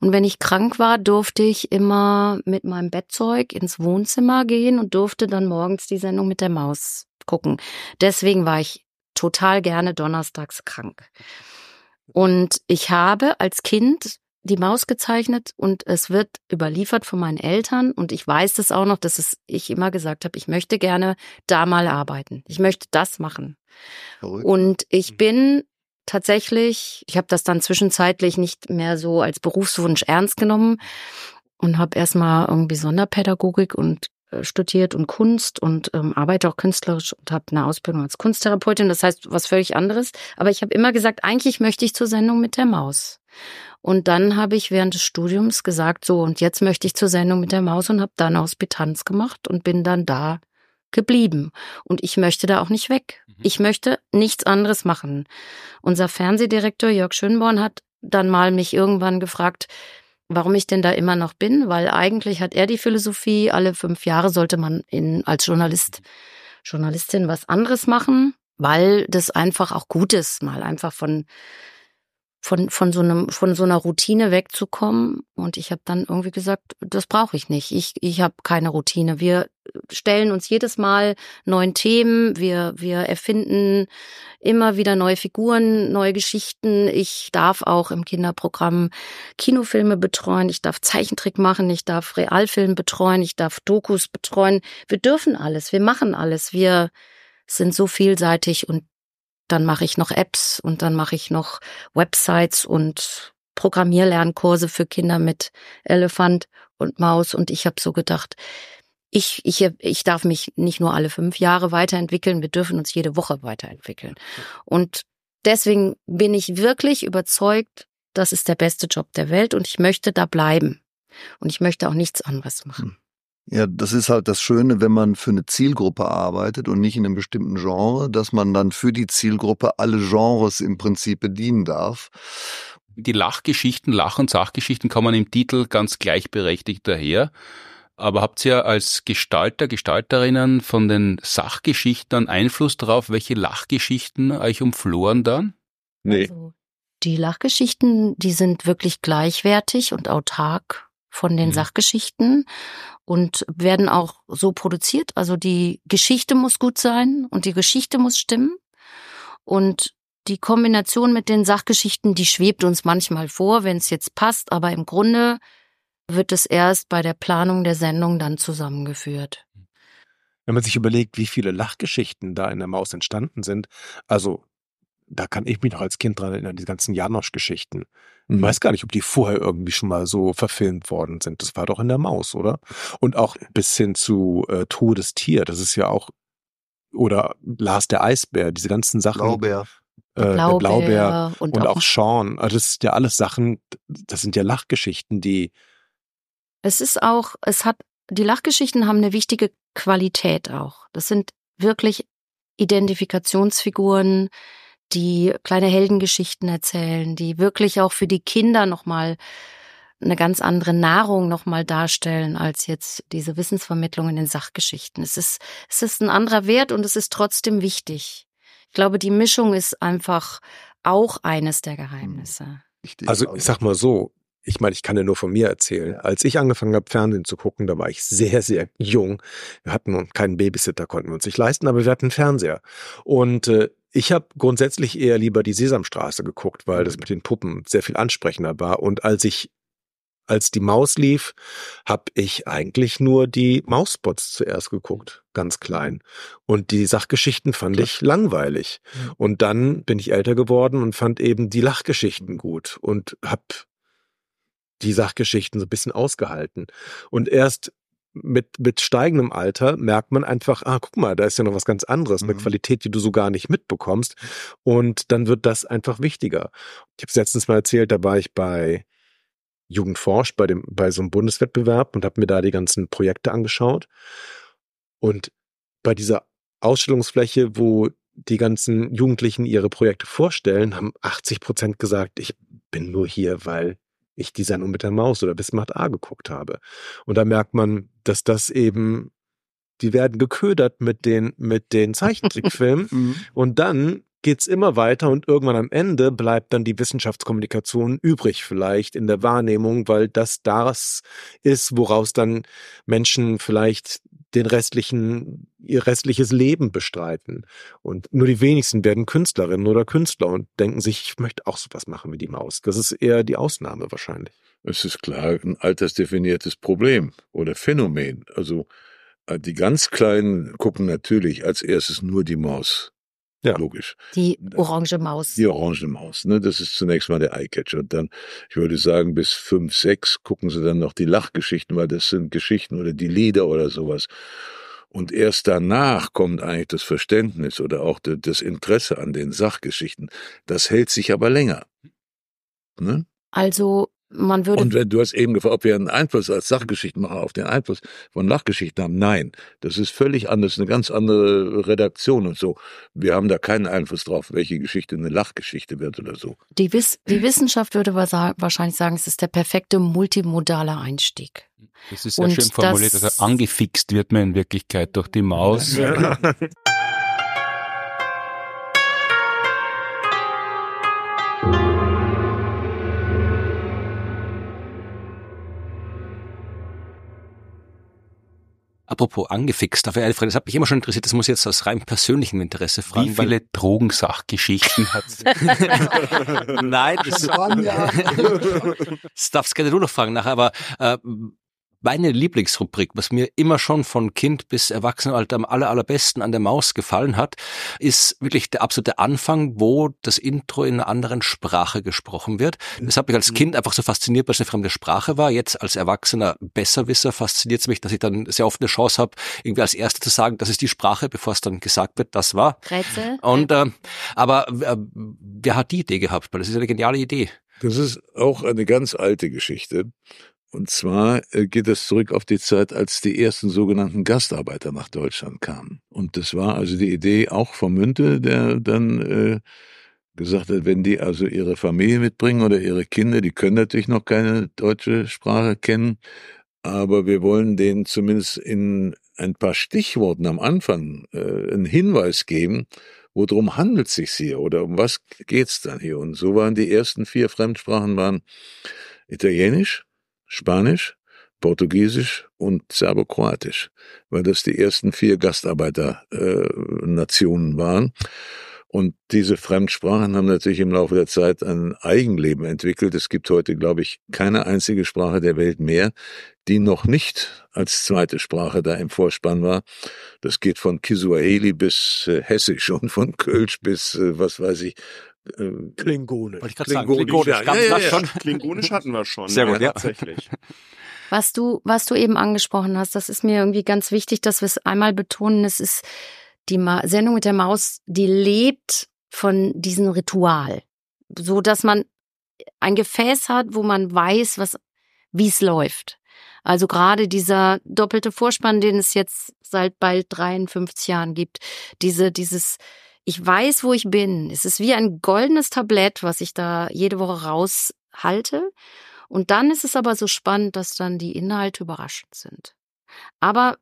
Und wenn ich krank war, durfte ich immer mit meinem Bettzeug ins Wohnzimmer gehen und durfte dann morgens die Sendung mit der Maus gucken. Deswegen war ich total gerne donnerstags krank. Und ich habe als Kind die Maus gezeichnet und es wird überliefert von meinen Eltern und ich weiß das auch noch, dass es, ich immer gesagt habe, ich möchte gerne da mal arbeiten. Ich möchte das machen. Verrückt. Und ich bin tatsächlich, ich habe das dann zwischenzeitlich nicht mehr so als Berufswunsch ernst genommen und habe erstmal irgendwie Sonderpädagogik und äh, studiert und Kunst und ähm, arbeite auch künstlerisch und habe eine Ausbildung als Kunsttherapeutin. Das heißt, was völlig anderes. Aber ich habe immer gesagt, eigentlich möchte ich zur Sendung mit der Maus. Und dann habe ich während des Studiums gesagt, so, und jetzt möchte ich zur Sendung mit der Maus und habe dann Hospitanz gemacht und bin dann da geblieben. Und ich möchte da auch nicht weg. Mhm. Ich möchte nichts anderes machen. Unser Fernsehdirektor Jörg Schönborn hat dann mal mich irgendwann gefragt, warum ich denn da immer noch bin, weil eigentlich hat er die Philosophie, alle fünf Jahre sollte man in, als Journalist, Journalistin was anderes machen, weil das einfach auch gut ist, mal einfach von von, von, so einem, von so einer Routine wegzukommen. Und ich habe dann irgendwie gesagt, das brauche ich nicht. Ich, ich habe keine Routine. Wir stellen uns jedes Mal neuen Themen. Wir, wir erfinden immer wieder neue Figuren, neue Geschichten. Ich darf auch im Kinderprogramm Kinofilme betreuen. Ich darf Zeichentrick machen. Ich darf Realfilm betreuen. Ich darf Dokus betreuen. Wir dürfen alles. Wir machen alles. Wir sind so vielseitig und dann mache ich noch Apps und dann mache ich noch Websites und Programmierlernkurse für Kinder mit Elefant und Maus. Und ich habe so gedacht, ich, ich, ich darf mich nicht nur alle fünf Jahre weiterentwickeln, wir dürfen uns jede Woche weiterentwickeln. Und deswegen bin ich wirklich überzeugt, das ist der beste Job der Welt und ich möchte da bleiben. Und ich möchte auch nichts anderes machen. Ja, das ist halt das Schöne, wenn man für eine Zielgruppe arbeitet und nicht in einem bestimmten Genre, dass man dann für die Zielgruppe alle Genres im Prinzip bedienen darf. Die Lachgeschichten, Lach- und Sachgeschichten kommen im Titel ganz gleichberechtigt daher. Aber habt ihr als Gestalter, Gestalterinnen von den Sachgeschichten Einfluss darauf, welche Lachgeschichten euch umfloren dann? Nee. Also, die Lachgeschichten, die sind wirklich gleichwertig und autark von den mhm. Sachgeschichten und werden auch so produziert. Also die Geschichte muss gut sein und die Geschichte muss stimmen. Und die Kombination mit den Sachgeschichten, die schwebt uns manchmal vor, wenn es jetzt passt, aber im Grunde wird es erst bei der Planung der Sendung dann zusammengeführt. Wenn man sich überlegt, wie viele Lachgeschichten da in der Maus entstanden sind, also da kann ich mich noch als Kind dran erinnern, die ganzen Janosch-Geschichten. Ich mhm. weiß gar nicht, ob die vorher irgendwie schon mal so verfilmt worden sind. Das war doch in der Maus, oder? Und auch bis hin zu äh, Todestier, das ist ja auch, oder Lars der Eisbär, diese ganzen Sachen. Blaubeer. Äh, Blaubeer, der Blaubeer und, und auch, auch Sean. Also das sind ja alles Sachen, das sind ja Lachgeschichten, die. Es ist auch, es hat, die Lachgeschichten haben eine wichtige Qualität auch. Das sind wirklich Identifikationsfiguren, die kleine Heldengeschichten erzählen, die wirklich auch für die Kinder nochmal eine ganz andere Nahrung nochmal darstellen als jetzt diese Wissensvermittlung in den Sachgeschichten. Es ist, es ist ein anderer Wert und es ist trotzdem wichtig. Ich glaube, die Mischung ist einfach auch eines der Geheimnisse. Also ich sag mal so, ich meine, ich kann ja nur von mir erzählen. Als ich angefangen habe, Fernsehen zu gucken, da war ich sehr, sehr jung. Wir hatten keinen Babysitter, konnten wir uns nicht leisten, aber wir hatten einen Fernseher. Und äh, ich habe grundsätzlich eher lieber die Sesamstraße geguckt, weil das mhm. mit den Puppen sehr viel ansprechender war. Und als ich als die Maus lief, habe ich eigentlich nur die Mausspots zuerst geguckt, ganz klein. Und die Sachgeschichten fand ich langweilig. Und dann bin ich älter geworden und fand eben die Lachgeschichten gut und habe die Sachgeschichten so ein bisschen ausgehalten. Und erst mit, mit steigendem Alter merkt man einfach, ah, guck mal, da ist ja noch was ganz anderes, mhm. eine Qualität, die du so gar nicht mitbekommst. Und dann wird das einfach wichtiger. Ich habe es letztens mal erzählt, da war ich bei Jugendforscht, bei dem, bei so einem Bundeswettbewerb und habe mir da die ganzen Projekte angeschaut. Und bei dieser Ausstellungsfläche, wo die ganzen Jugendlichen ihre Projekte vorstellen, haben 80 Prozent gesagt, ich bin nur hier, weil ich die Sendung mit der Maus oder bis Macht A geguckt habe. Und da merkt man, dass das eben, die werden geködert mit den, mit den Zeichentrickfilmen. [laughs] Mhm. und dann geht's immer weiter und irgendwann am Ende bleibt dann die Wissenschaftskommunikation übrig vielleicht in der Wahrnehmung, weil das das ist, woraus dann Menschen vielleicht den restlichen, ihr restliches Leben bestreiten. Und nur die wenigsten werden Künstlerinnen oder Künstler und denken sich, ich möchte auch sowas machen wie die Maus. Das ist eher die Ausnahme wahrscheinlich. Es ist klar ein altersdefiniertes Problem oder Phänomen. Also äh, die ganz Kleinen gucken natürlich als erstes nur die Maus. Ja. Logisch. Die orange Maus. Die orange Maus, ne? Das ist zunächst mal der Eyecatcher. Und dann, ich würde sagen, bis fünf, sechs gucken sie dann noch die Lachgeschichten, weil das sind Geschichten oder die Lieder oder sowas. Und erst danach kommt eigentlich das Verständnis oder auch das Interesse an den Sachgeschichten. Das hält sich aber länger. Ne? Also man würde Und wenn du hast eben gefragt, ob wir einen Einfluss als Sachgeschichtenmacher auf den Einfluss von Lachgeschichten haben. Nein, das ist völlig anders, eine ganz andere Redaktion und so. Wir haben da keinen Einfluss drauf, welche Geschichte eine Lachgeschichte wird oder so. die, Wiss die Wissenschaft würde wahrscheinlich sagen, es ist der perfekte multimodale Einstieg. Das ist sehr Und schön formuliert. das- Also angefixt wird man in Wirklichkeit durch die Maus. [laughs] Apropos angefixt, dafür Alfred, das hat mich immer schon interessiert, das muss ich jetzt aus rein persönlichem Interesse Wie fragen. viele Drogensachgeschichten hat [laughs] Nein, das, das [laughs] darfst gerne du noch fragen nachher, aber äh, meine Lieblingsrubrik, was mir immer schon von Kind bis Erwachsenenalter am aller, allerbesten an der Maus gefallen hat, ist wirklich der absolute Anfang, wo das Intro in einer anderen Sprache gesprochen wird. Das hat mich als Kind einfach so fasziniert, weil es eine fremde Sprache war. Jetzt als Erwachsener Besserwisser fasziniert es mich, dass ich dann sehr oft eine Chance habe, irgendwie als Erster zu sagen, das ist die Sprache, bevor es dann gesagt wird, das war. Rätsel? Und äh, aber äh, wer hat die Idee gehabt? Weil das ist eine geniale Idee. Das ist auch eine ganz alte Geschichte. Und zwar äh, geht es zurück auf die Zeit, als die ersten sogenannten Gastarbeiter nach Deutschland kamen. Und das war also die Idee auch vom Münte, der dann äh, gesagt hat, wenn die also ihre Familie mitbringen oder ihre Kinder, die können natürlich noch keine deutsche Sprache kennen, aber wir wollen denen zumindest in ein paar Stichworten am Anfang äh, einen Hinweis geben, worum handelt es sich hier oder um was geht's dann hier? Und so waren die ersten vier Fremdsprachen waren Italienisch, Spanisch, Portugiesisch und Serbokroatisch, weil das die ersten vier Gastarbeiternationen äh, waren. Und diese Fremdsprachen haben natürlich im Laufe der Zeit ein Eigenleben entwickelt. Es gibt heute, glaube ich, keine einzige Sprache der Welt mehr, die noch nicht als zweite Sprache da im Vorspann war. Das geht von Kisuaheli bis äh, Hessisch und von Kölsch bis, äh, was weiß ich, äh, Klingone. Wollte ich gerade sagen, Klingonisch, Klingonisch, ja, ganz ja, ja, ja. schon. Klingonisch hatten wir schon. Sehr gut, ja. Tatsächlich. [laughs] Was du, was du eben angesprochen hast, das ist mir irgendwie ganz wichtig, dass wir es einmal betonen. Es ist die Ma Sendung mit der Maus, die lebt von diesem Ritual, so dass man ein Gefäß hat, wo man weiß, was, wie es läuft. Also gerade dieser doppelte Vorspann, den es jetzt seit bald 53 Jahren gibt, diese, dieses, ich weiß, wo ich bin. Es ist wie ein goldenes Tablett, was ich da jede Woche raushalte. Und dann ist es aber so spannend, dass dann die Inhalte überraschend sind. Aber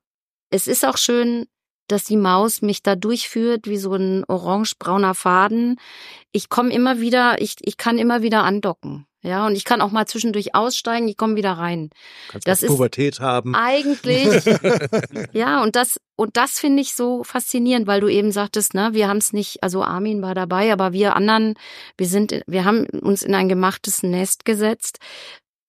es ist auch schön, dass die Maus mich da durchführt wie so ein orange-brauner Faden. Ich komme immer wieder, ich, ich kann immer wieder andocken. Ja, und ich kann auch mal zwischendurch aussteigen, ich komme wieder rein. Kannst Das ist- Pubertät haben. Eigentlich, [laughs] ja, und das, und das finde ich so faszinierend, weil du eben sagtest, ne, wir haben es nicht, also Armin war dabei, aber wir anderen, wir sind, wir haben uns in ein gemachtes Nest gesetzt.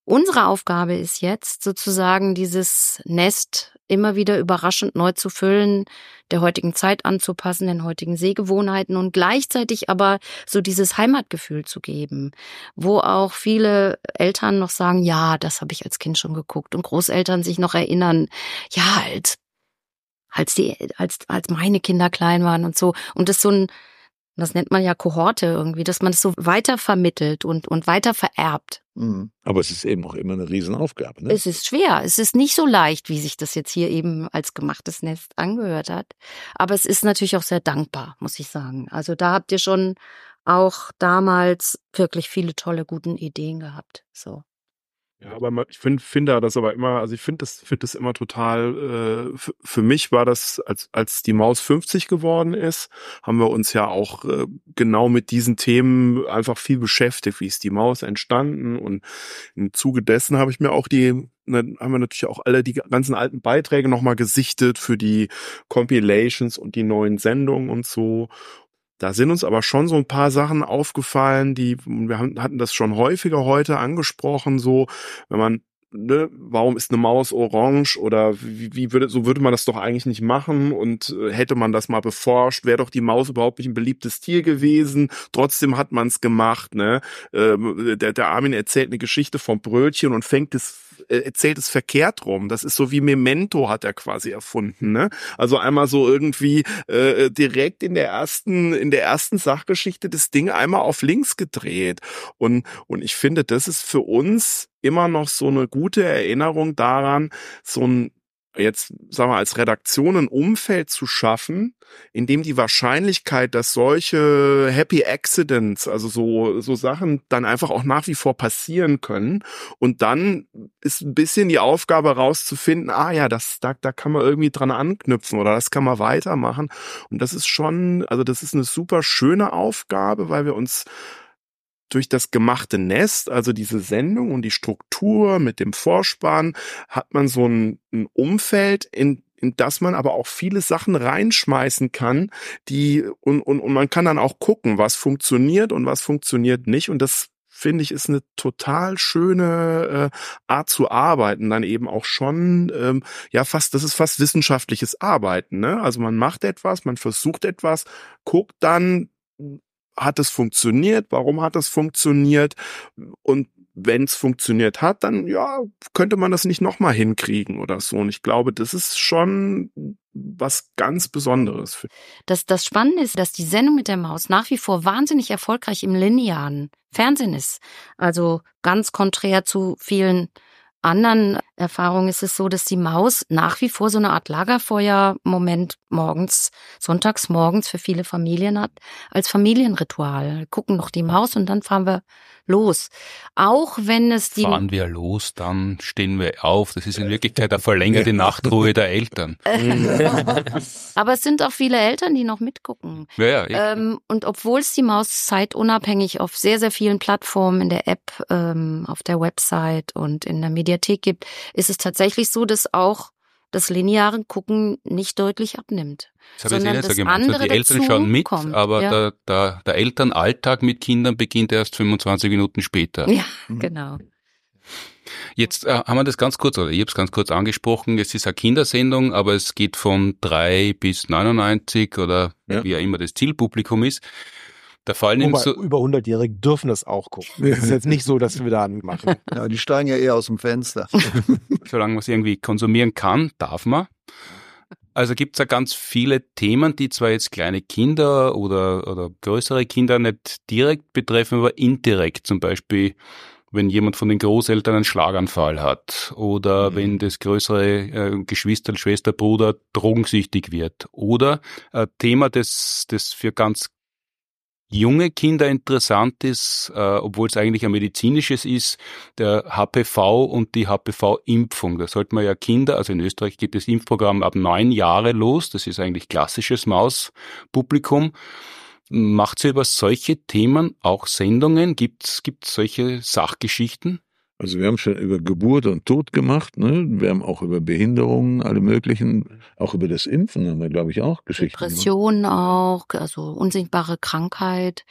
Unsere Aufgabe ist jetzt sozusagen dieses Nest immer wieder überraschend neu zu füllen, der heutigen Zeit anzupassen, den heutigen Sehgewohnheiten und gleichzeitig aber so dieses Heimatgefühl zu geben, wo auch viele Eltern noch sagen, ja, das habe ich als Kind schon geguckt und Großeltern sich noch erinnern, ja, als als die als als meine Kinder klein waren und so. Und das so ein das nennt man ja Kohorte irgendwie, dass man es so weiter vermittelt und und weiter vererbt. Mhm. aber es ist eben auch immer eine Riesenaufgabe. Ne? Es ist schwer. Es ist nicht so leicht, wie sich das jetzt hier eben als gemachtes Nest angehört hat. Aber es ist natürlich auch sehr dankbar, muss ich sagen. Also da habt ihr schon auch damals wirklich viele tolle, guten Ideen gehabt. So. Ja, aber ich finde finde das aber immer, also ich finde das finde das immer total. Äh, für mich war das, als als die Maus 50 geworden ist, haben wir uns ja auch äh, genau mit diesen Themen einfach viel beschäftigt. Wie ist die Maus entstanden? Und im Zuge dessen habe ich mir auch die ne, haben wir natürlich auch alle die ganzen alten Beiträge nochmal gesichtet für die Compilations und die neuen Sendungen und so. Da sind uns aber schon so ein paar Sachen aufgefallen, die wir hatten das schon häufiger heute angesprochen, so wenn man Ne, warum ist eine Maus orange oder wie, wie würde so würde man das doch eigentlich nicht machen und äh, hätte man das mal beforscht, wäre doch die Maus überhaupt nicht ein beliebtes Tier gewesen. Trotzdem hat man es gemacht. Ne, ähm, der, der Armin erzählt eine Geschichte vom Brötchen und fängt es erzählt es verkehrt rum. Das ist so wie Memento hat er quasi erfunden. Ne? Also einmal so irgendwie äh, direkt in der ersten in der ersten Sachgeschichte das Ding einmal auf links gedreht und und ich finde, das ist für uns immer noch so eine gute Erinnerung daran, so ein jetzt sagen wir als Redaktion ein Umfeld zu schaffen, in dem die Wahrscheinlichkeit, dass solche Happy Accidents, also so so Sachen dann einfach auch nach wie vor passieren können. Und dann ist ein bisschen die Aufgabe rauszufinden, ah ja, das da da kann man irgendwie dran anknüpfen oder das kann man weitermachen. Und das ist schon, also das ist eine super schöne Aufgabe, weil wir uns durch das gemachte Nest, also diese Sendung und die Struktur mit dem Vorspann, hat man so ein, ein Umfeld, in, in das man aber auch viele Sachen reinschmeißen kann, die und, und, und man kann dann auch gucken, was funktioniert und was funktioniert nicht. Und das finde ich ist eine total schöne äh, Art zu arbeiten, dann eben auch schon ähm, ja fast das ist fast wissenschaftliches Arbeiten, ne? Also man macht etwas, man versucht etwas, guckt dann hat es funktioniert? Warum hat es funktioniert? Und wenn es funktioniert hat, dann ja, könnte man das nicht nochmal hinkriegen oder so. Und ich glaube, das ist schon was ganz Besonderes. Das, das Spannende ist, dass die Sendung mit der Maus nach wie vor wahnsinnig erfolgreich im linearen Fernsehen ist. Also ganz konträr zu vielen anderen Erfahrungen ist es so, dass die Maus nach wie vor so eine Art Lagerfeuer-Moment morgens, sonntags morgens für viele Familien hat, als Familienritual. Wir gucken noch die Maus und dann fahren wir los. Auch wenn es die Fahren wir los, dann stehen wir auf. Das ist in Wirklichkeit eine verlängerte Nachtruhe der Eltern. [laughs] Aber es sind auch viele Eltern, die noch mitgucken. Ja, ja, Ähm, und obwohl es die Maus zeitunabhängig auf sehr, sehr vielen Plattformen in der App, ähm, auf der Website und in der Mediathek gibt, ist es tatsächlich so, dass auch das lineare Gucken nicht deutlich abnimmt. das habe ich sondern jetzt eh das so gemeint. Also andere die Eltern schauen mit, kommt, aber ja. der, der, der Elternalltag mit Kindern beginnt erst 25 Minuten später. Ja, Mhm. genau. Jetzt äh, haben wir das ganz kurz, oder ich habe es ganz kurz angesprochen, es ist eine Kindersendung, aber es geht von drei bis 99 oder Ja. wie auch immer das Zielpublikum ist. Da fallen ihm Wobei, so, über 100-Jährige dürfen das auch gucken. [laughs] Es ist jetzt nicht so, dass wir da anmachen. [laughs] Ja, die steigen ja eher aus dem Fenster. [laughs] solange man es irgendwie konsumieren kann, darf man. Also gibt es ja ganz viele Themen, die zwar jetzt kleine Kinder oder, oder größere Kinder nicht direkt betreffen, aber indirekt. Zum Beispiel, wenn jemand von den Großeltern einen Schlaganfall hat oder Mhm. wenn das größere äh, Geschwister, Schwester, Bruder drogensüchtig wird. Oder ein Thema, das, das für ganz junge Kinder interessant ist, äh, obwohl es eigentlich ein medizinisches ist, der HPV und die HPV-Impfung. Da sollte man ja Kinder, also in Österreich geht das Impfprogramm ab neun Jahre los, das ist eigentlich klassisches Mauspublikum. Macht sie über solche Themen auch Sendungen? Gibt es solche Sachgeschichten? Also wir haben schon über Geburt und Tod gemacht, ne? Wir haben auch über Behinderungen, alle möglichen, auch über das Impfen haben wir, glaube ich, auch Geschichten. gemacht. Depression auch, also unsichtbare Krankheit.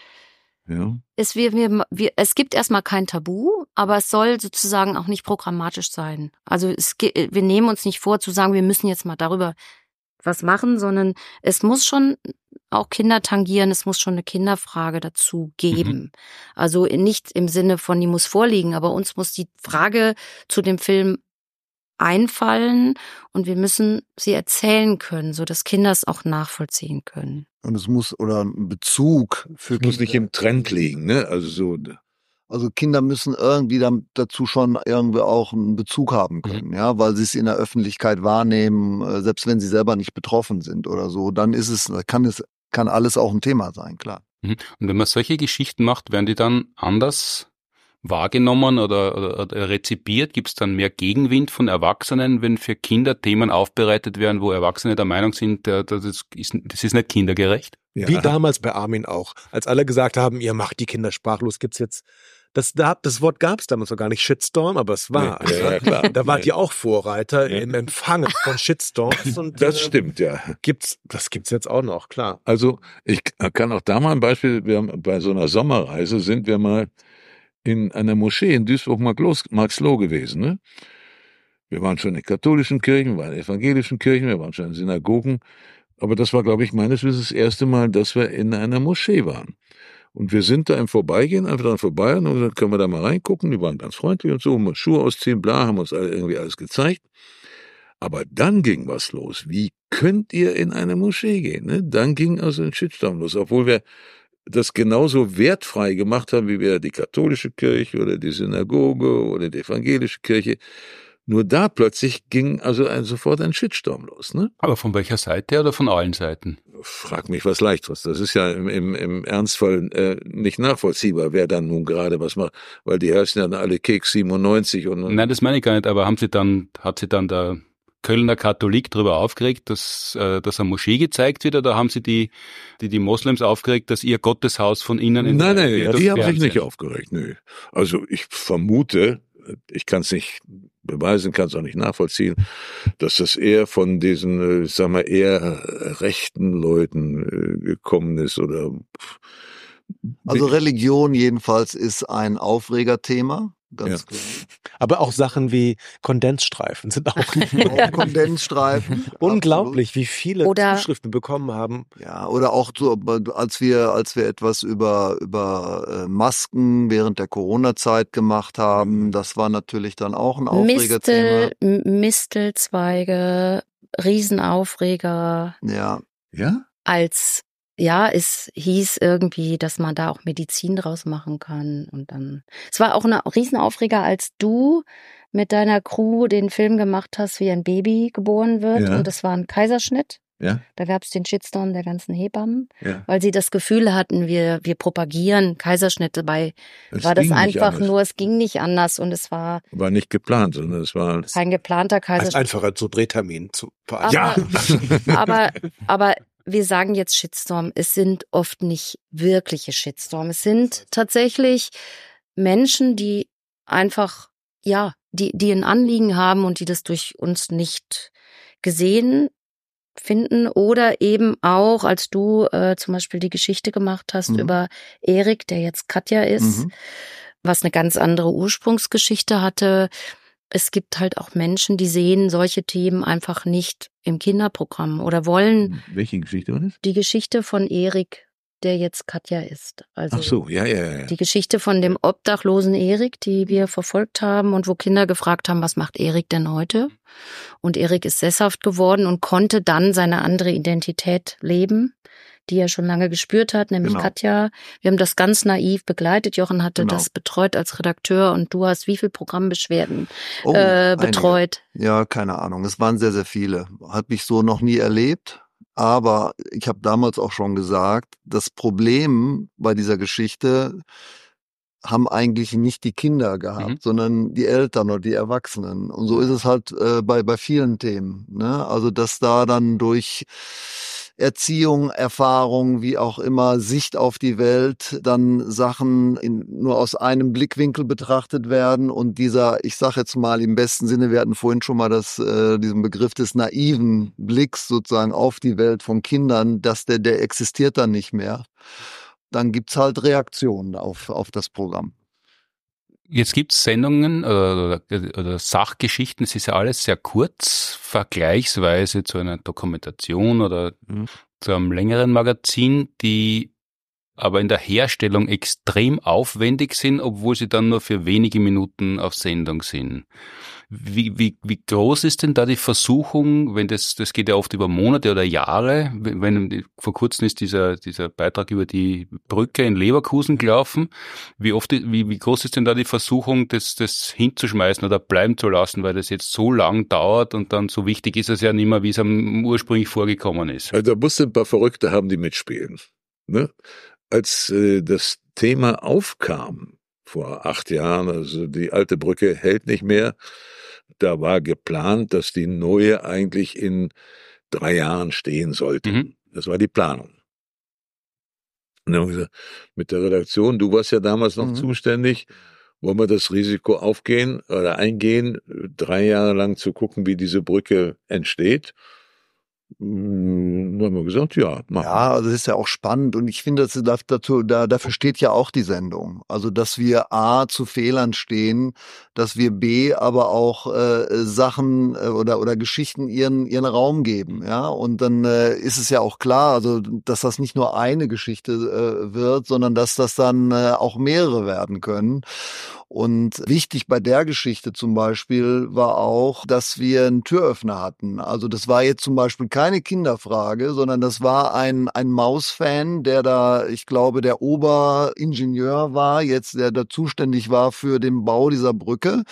Ja. Es, wir, wir, wir, es gibt erstmal kein Tabu, aber es soll sozusagen auch nicht programmatisch sein. Also es, wir nehmen uns nicht vor zu sagen, wir müssen jetzt mal darüber was machen, sondern es muss schon auch Kinder tangieren, es muss schon eine Kinderfrage dazu geben. Also nicht im Sinne von, die muss vorliegen, aber uns muss die Frage zu dem Film einfallen und wir müssen sie erzählen können, so dass Kinder es auch nachvollziehen können. Und es muss, oder ein Bezug für Es muss Kinder. nicht im Trend liegen, ne? Also so, Also Kinder müssen irgendwie dann dazu schon irgendwie auch einen Bezug haben können, ja, weil sie es in der Öffentlichkeit wahrnehmen, äh, selbst wenn sie selber nicht betroffen sind oder so, dann ist es, kann es, kann alles auch ein Thema sein, klar. Mhm. Und wenn man solche Geschichten macht, werden die dann anders wahrgenommen oder, oder, oder rezipiert? Gibt es dann mehr Gegenwind von Erwachsenen, wenn für Kinder Themen aufbereitet werden, wo Erwachsene der Meinung sind, das ist, das ist nicht kindergerecht? Ja. Wie damals bei Armin auch. Als alle gesagt haben, ihr macht die Kinder sprachlos, gibt's jetzt das, das Wort gab es damals noch gar nicht, Shitstorm, aber es war. Ja, ja, klar. Da wart ihr auch Vorreiter ja. im Empfangen von Shitstorms. Und, das stimmt, ja. Gibt's, das gibt's jetzt auch noch, klar. Also ich kann auch da mal ein Beispiel, wir haben, bei so einer Sommerreise sind wir mal in einer Moschee in Duisburg-Marxloh gewesen. Ne? Wir waren schon in katholischen Kirchen, wir waren in evangelischen Kirchen, wir waren schon in Synagogen. Aber das war, glaube ich, meines Wissens das erste Mal, dass wir in einer Moschee waren. Und wir sind da im Vorbeigehen einfach dran vorbei und haben gesagt, können wir da mal reingucken? Die waren ganz freundlich und so, mal Schuhe ausziehen, bla, haben uns irgendwie alles gezeigt. Aber dann ging was los. Wie könnt ihr in eine Moschee gehen? Ne? Dann ging also ein Shitstorm los, obwohl wir das genauso wertfrei gemacht haben, wie wir die katholische Kirche oder die Synagoge oder die evangelische Kirche. Nur da plötzlich ging also ein, sofort ein Shitstorm los. Ne? Aber von welcher Seite oder von allen Seiten? Frag mich was leichteres. Das ist ja im, im, im Ernstfall äh, nicht nachvollziehbar, wer dann nun gerade was macht, weil die heißen ja alle Keks 97 und, Nein, das meine ich gar nicht, aber haben sie dann, hat sie dann der Kölner Katholik darüber aufgeregt, dass, äh, dass eine Moschee gezeigt wird, oder haben sie die, die, die Moslems aufgeregt, dass ihr Gotteshaus von innen in Nein, nein, die haben sich nicht aufgeregt, nö. Also ich vermute, ich kann es nicht beweisen, kann es auch nicht nachvollziehen, dass das eher von diesen, ich sag mal, eher rechten Leuten äh, gekommen ist oder. Also Religion jedenfalls ist ein Aufregerthema. Ganz ja. klar. Aber auch Sachen wie Kondensstreifen sind auch, [laughs] auch Kondensstreifen. [laughs] Unglaublich, wie viele oder, Zuschriften bekommen haben. Ja, oder auch so, als wir, als wir etwas über, über äh, Masken während der Corona-Zeit gemacht haben, das war natürlich dann auch ein Aufregerthema. Mistel, Mistelzweige, Riesenaufreger. Ja. Ja? Als ja, es hieß irgendwie, dass man da auch Medizin draus machen kann. Und dann, es war auch ein Riesenaufreger, als du mit deiner Crew den Film gemacht hast, wie ein Baby geboren wird. Ja. Und das war ein Kaiserschnitt. Ja. Da gab es den Shitstorm der ganzen Hebammen, ja. weil sie das Gefühl hatten, wir, wir propagieren Kaiserschnitte. Dabei es war das einfach nur, es ging nicht anders und es war. War nicht geplant, sondern es war. Kein geplanter Kaiserschnitt. Einfacher zu Drehtermin zu vereinbaren. Ja. aber, aber wir sagen jetzt Shitstorm, es sind oft nicht wirkliche Shitstorm. Es sind tatsächlich Menschen, die einfach, ja, die, die ein Anliegen haben und die das durch uns nicht gesehen finden oder eben auch, als du äh, zum Beispiel die Geschichte gemacht hast mhm. über Erik, der jetzt Katja ist, mhm. was eine ganz andere Ursprungsgeschichte hatte, es gibt halt auch Menschen, die sehen solche Themen einfach nicht im Kinderprogramm oder wollen. Welche Geschichte war das? Die Geschichte von Erik, der jetzt Katja ist. Also Ach so, ja, ja, ja. Die Geschichte von dem obdachlosen Erik, die wir verfolgt haben und wo Kinder gefragt haben, was macht Erik denn heute? Und Erik ist sesshaft geworden und konnte dann seine andere Identität leben die er schon lange gespürt hat, nämlich genau. Katja. Wir haben das ganz naiv begleitet. Jochen hatte genau. das betreut als Redakteur und du hast wie viel Programmbeschwerden oh, äh, betreut? Einige. Ja, keine Ahnung. Es waren sehr, sehr viele. Habe ich so noch nie erlebt. Aber ich habe damals auch schon gesagt, das Problem bei dieser Geschichte haben eigentlich nicht die Kinder gehabt, mhm. sondern die Eltern oder die Erwachsenen. Und so ist es halt äh, bei, bei vielen Themen. Ne? Also dass da dann durch Erziehung, Erfahrung, wie auch immer, Sicht auf die Welt, dann Sachen in, nur aus einem Blickwinkel betrachtet werden und dieser, ich sage jetzt mal im besten Sinne, wir hatten vorhin schon mal das, äh, diesen Begriff des naiven Blicks sozusagen auf die Welt von Kindern, dass der, der existiert dann nicht mehr. Dann gibt's halt Reaktionen auf, auf das Programm. Jetzt gibt's Sendungen oder, oder, oder, Sachgeschichten, es ist ja alles sehr kurz, vergleichsweise zu einer Dokumentation oder mhm. zu einem längeren Magazin, die aber in der Herstellung extrem aufwendig sind, obwohl sie dann nur für wenige Minuten auf Sendung sind. Wie, wie, wie groß ist denn da die Versuchung, wenn das, das geht ja oft über Monate oder Jahre, wenn, vor kurzem ist dieser, dieser Beitrag über die Brücke in Leverkusen gelaufen, wie oft, wie, wie groß ist denn da die Versuchung, das, das hinzuschmeißen oder bleiben zu lassen, weil das jetzt so lang dauert und dann so wichtig ist es ja nicht mehr, wie es am ursprünglich vorgekommen ist. Also da musst du ein paar Verrückte haben, die mitspielen. Ne? Als äh, das Thema aufkam, vor acht Jahren. Also die alte Brücke hält nicht mehr. Da war geplant, dass die neue eigentlich in drei Jahren stehen sollte. Mhm. Das war die Planung. Und dann haben wir gesagt, mit der Redaktion, du warst ja damals noch Mhm. zuständig, wollen wir das Risiko aufgehen oder eingehen, drei Jahre lang zu gucken, wie diese Brücke entsteht? Dann haben wir gesagt, ja, machen. Ja, also das ist ja auch spannend und ich finde, das dazu, da, dafür steht ja auch die Sendung. Also, dass wir A zu Fehlern stehen, dass wir B aber auch äh, Sachen äh, oder oder Geschichten ihren ihren Raum geben, ja. Und dann äh, ist es ja auch klar, also dass das nicht nur eine Geschichte äh, wird, sondern dass das dann äh, auch mehrere werden können. Und wichtig bei der Geschichte zum Beispiel war auch, dass wir einen Türöffner hatten. Also das war jetzt zum Beispiel keine Kinderfrage, sondern das war ein, ein Maus-Fan, der da, ich glaube, der Oberingenieur war, jetzt der da zuständig war für den Bau dieser Brücke,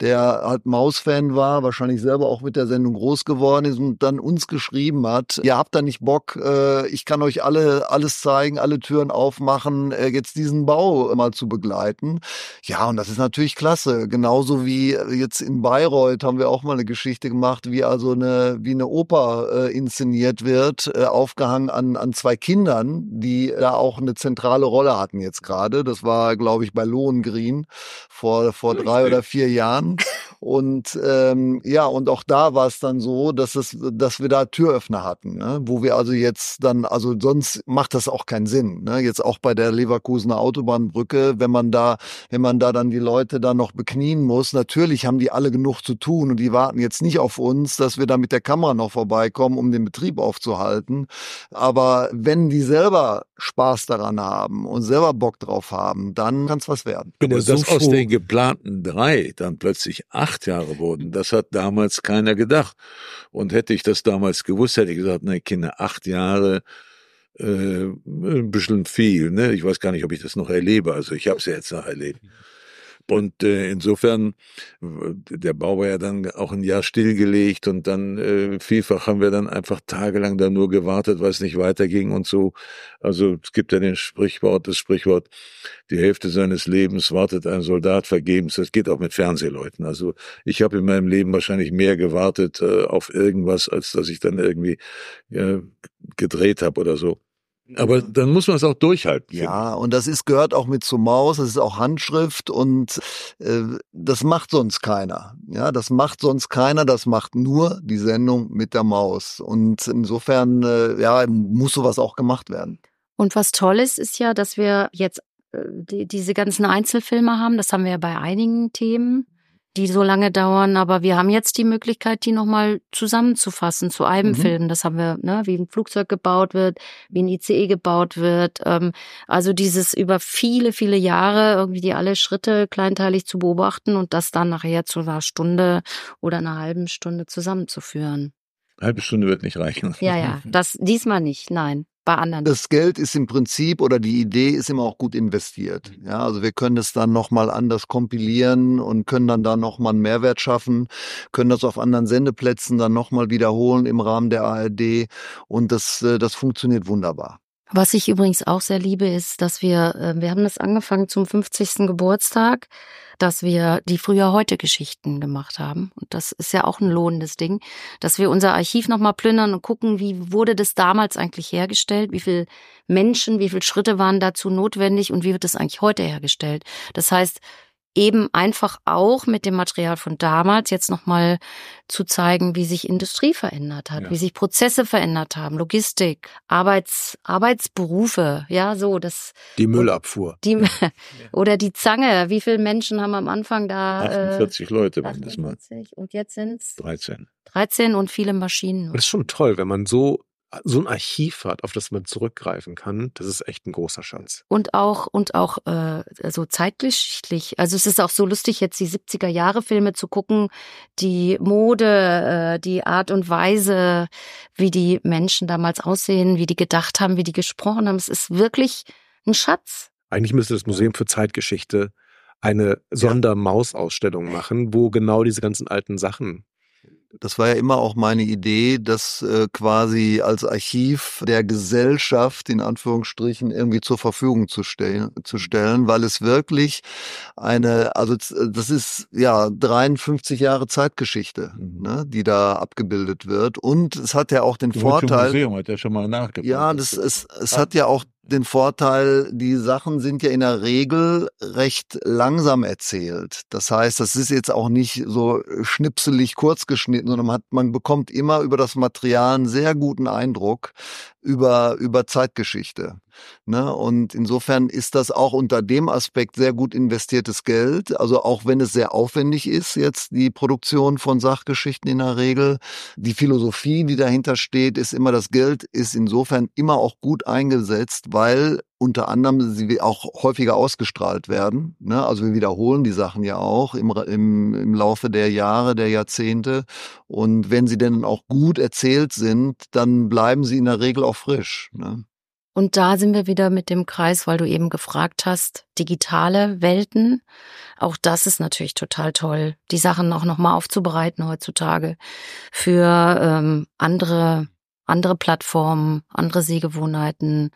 der halt Maus-Fan war, wahrscheinlich selber auch mit der Sendung groß geworden ist und dann uns geschrieben hat, ihr habt da nicht Bock, äh, ich kann euch alle alles zeigen, alle Türen aufmachen, äh, jetzt diesen Bau mal zu begleiten. Ja, und das ist natürlich klasse. Genauso wie jetzt in Bayreuth haben wir auch mal eine Geschichte gemacht, wie also eine, wie eine Oper äh, inszeniert wird, äh, aufgehangen an, an zwei Kindern, die da auch eine zentrale Rolle hatten jetzt gerade. Das war, glaube ich, bei Lohengrin vor, vor drei oder vier Jahren. Und ähm, ja, und auch da war es dann so, dass es, dass wir da Türöffner hatten, ne? wo wir also jetzt dann, also sonst macht das auch keinen Sinn. Ne? Jetzt auch bei der Leverkusener Autobahnbrücke, wenn man da, wenn man da dann die Leute dann noch beknien muss, natürlich haben die alle genug zu tun und die warten jetzt nicht auf uns, dass wir da mit der Kamera noch vorbeikommen, um den Betrieb aufzuhalten. Aber wenn die selber Spaß daran haben und selber Bock drauf haben, dann kann es was werden. Aber ja so dass aus froh. den geplanten drei dann plötzlich acht Jahre wurden, das hat damals keiner gedacht. Und hätte ich das damals gewusst, hätte ich gesagt, ne Kinder, acht Jahre, äh, ein bisschen viel. Ne? Ich weiß gar nicht, ob ich das noch erlebe. Also ich habe es ja jetzt noch erlebt. Und äh, insofern, der Bau war ja dann auch ein Jahr stillgelegt und dann äh, vielfach haben wir dann einfach tagelang da nur gewartet, weil es nicht weiterging und so. Also es gibt ja den Sprichwort, das Sprichwort, die Hälfte seines Lebens wartet ein Soldat vergebens. Das geht auch mit Fernsehleuten. Also ich habe in meinem Leben wahrscheinlich mehr gewartet äh, auf irgendwas, als dass ich dann irgendwie äh, gedreht habe oder so. Aber dann muss man es auch durchhalten. Ja, und das ist gehört auch mit zur Maus, das ist auch Handschrift und äh, das macht sonst keiner. Ja, das macht sonst keiner, das macht nur die Sendung mit der Maus. Und insofern äh, ja, muss sowas auch gemacht werden. Und was toll ist, ist ja, dass wir jetzt äh, die, diese ganzen Einzelfilme haben. Das haben wir ja bei einigen Themen, die so lange dauern. Aber wir haben jetzt die Möglichkeit, die nochmal zusammenzufassen zu einem Mhm. Film. Das haben wir, ne, wie ein Flugzeug gebaut wird, wie ein ICE gebaut wird. Ähm, also dieses über viele, viele Jahre irgendwie die alle Schritte kleinteilig zu beobachten und das dann nachher zu einer Stunde oder einer halben Stunde zusammenzuführen. Halbe Stunde wird nicht reichen. Ja, ja, [laughs] das diesmal nicht, nein. Bei anderen. Das Geld ist im Prinzip oder die Idee ist immer auch gut investiert. Ja, also wir können es dann nochmal anders kompilieren und können dann da nochmal einen Mehrwert schaffen, können das auf anderen Sendeplätzen dann nochmal wiederholen im Rahmen der ARD und das, äh, das funktioniert wunderbar. Was ich übrigens auch sehr liebe, ist, dass wir, äh, wir haben das angefangen zum 50. Geburtstag, dass wir die Früher-Heute-Geschichten gemacht haben. Und das ist ja auch ein lohnendes Ding, dass wir unser Archiv nochmal plündern und gucken, wie wurde das damals eigentlich hergestellt, wie viel Menschen, wie viele Schritte waren dazu notwendig und wie wird das eigentlich heute hergestellt. Das heißt, eben einfach auch mit dem Material von damals jetzt nochmal zu zeigen, wie sich Industrie verändert hat, Ja. wie sich Prozesse verändert haben, Logistik, Arbeits, Arbeitsberufe, ja, so, das, Die Müllabfuhr. die, [laughs] oder die Zange, wie viele Menschen haben am Anfang da, 48 Leute äh, waren das mal. 48 und jetzt sind's 13. 13 und viele Maschinen. Das ist schon toll, wenn man so, so ein Archiv hat, auf das man zurückgreifen kann. Das ist echt ein großer Schatz. und auch und auch äh, so zeitgeschichtlich. Also es ist auch so lustig jetzt die 70er Jahre Filme zu gucken, die Mode, äh, die Art und Weise, wie die Menschen damals aussehen, wie die gedacht haben, wie die gesprochen haben. Es ist wirklich ein Schatz. Eigentlich müsste das Museum für Zeitgeschichte eine Sondermausausstellung machen, wo genau diese ganzen alten Sachen Das war ja immer auch meine Idee, das äh, quasi als Archiv der Gesellschaft in Anführungsstrichen irgendwie zur Verfügung zu stellen, zu stellen, weil es wirklich eine, also das ist ja 53 Jahre Zeitgeschichte, Mhm. ne, die da abgebildet wird. Und es hat ja auch den Vorteil. Museum hat ja schon mal nachgeguckt. Ja, das, es, es hat ja auch den Vorteil, die Sachen sind ja in der Regel recht langsam erzählt. Das heißt, das ist jetzt auch nicht so schnipselig kurz geschnitten, sondern man, hat, man bekommt immer über das Material einen sehr guten Eindruck über, über Zeitgeschichte. Ne? Und insofern ist das auch unter dem Aspekt sehr gut investiertes Geld. Also auch wenn es sehr aufwendig ist, jetzt die Produktion von Sachgeschichten in der Regel, die Philosophie, die dahinter steht, ist immer, das Geld ist insofern immer auch gut eingesetzt, weil unter anderem sie auch häufiger ausgestrahlt werden. Ne? Also wir wiederholen die Sachen ja auch im, im, im Laufe der Jahre, der Jahrzehnte. Und wenn sie denn auch gut erzählt sind, dann bleiben sie in der Regel auch frisch. Ne? Und da sind wir wieder mit dem Kreis, weil du eben gefragt hast, digitale Welten. Auch das ist natürlich total toll, die Sachen auch nochmal aufzubereiten heutzutage für ähm, andere, andere Plattformen, andere Sehgewohnheiten.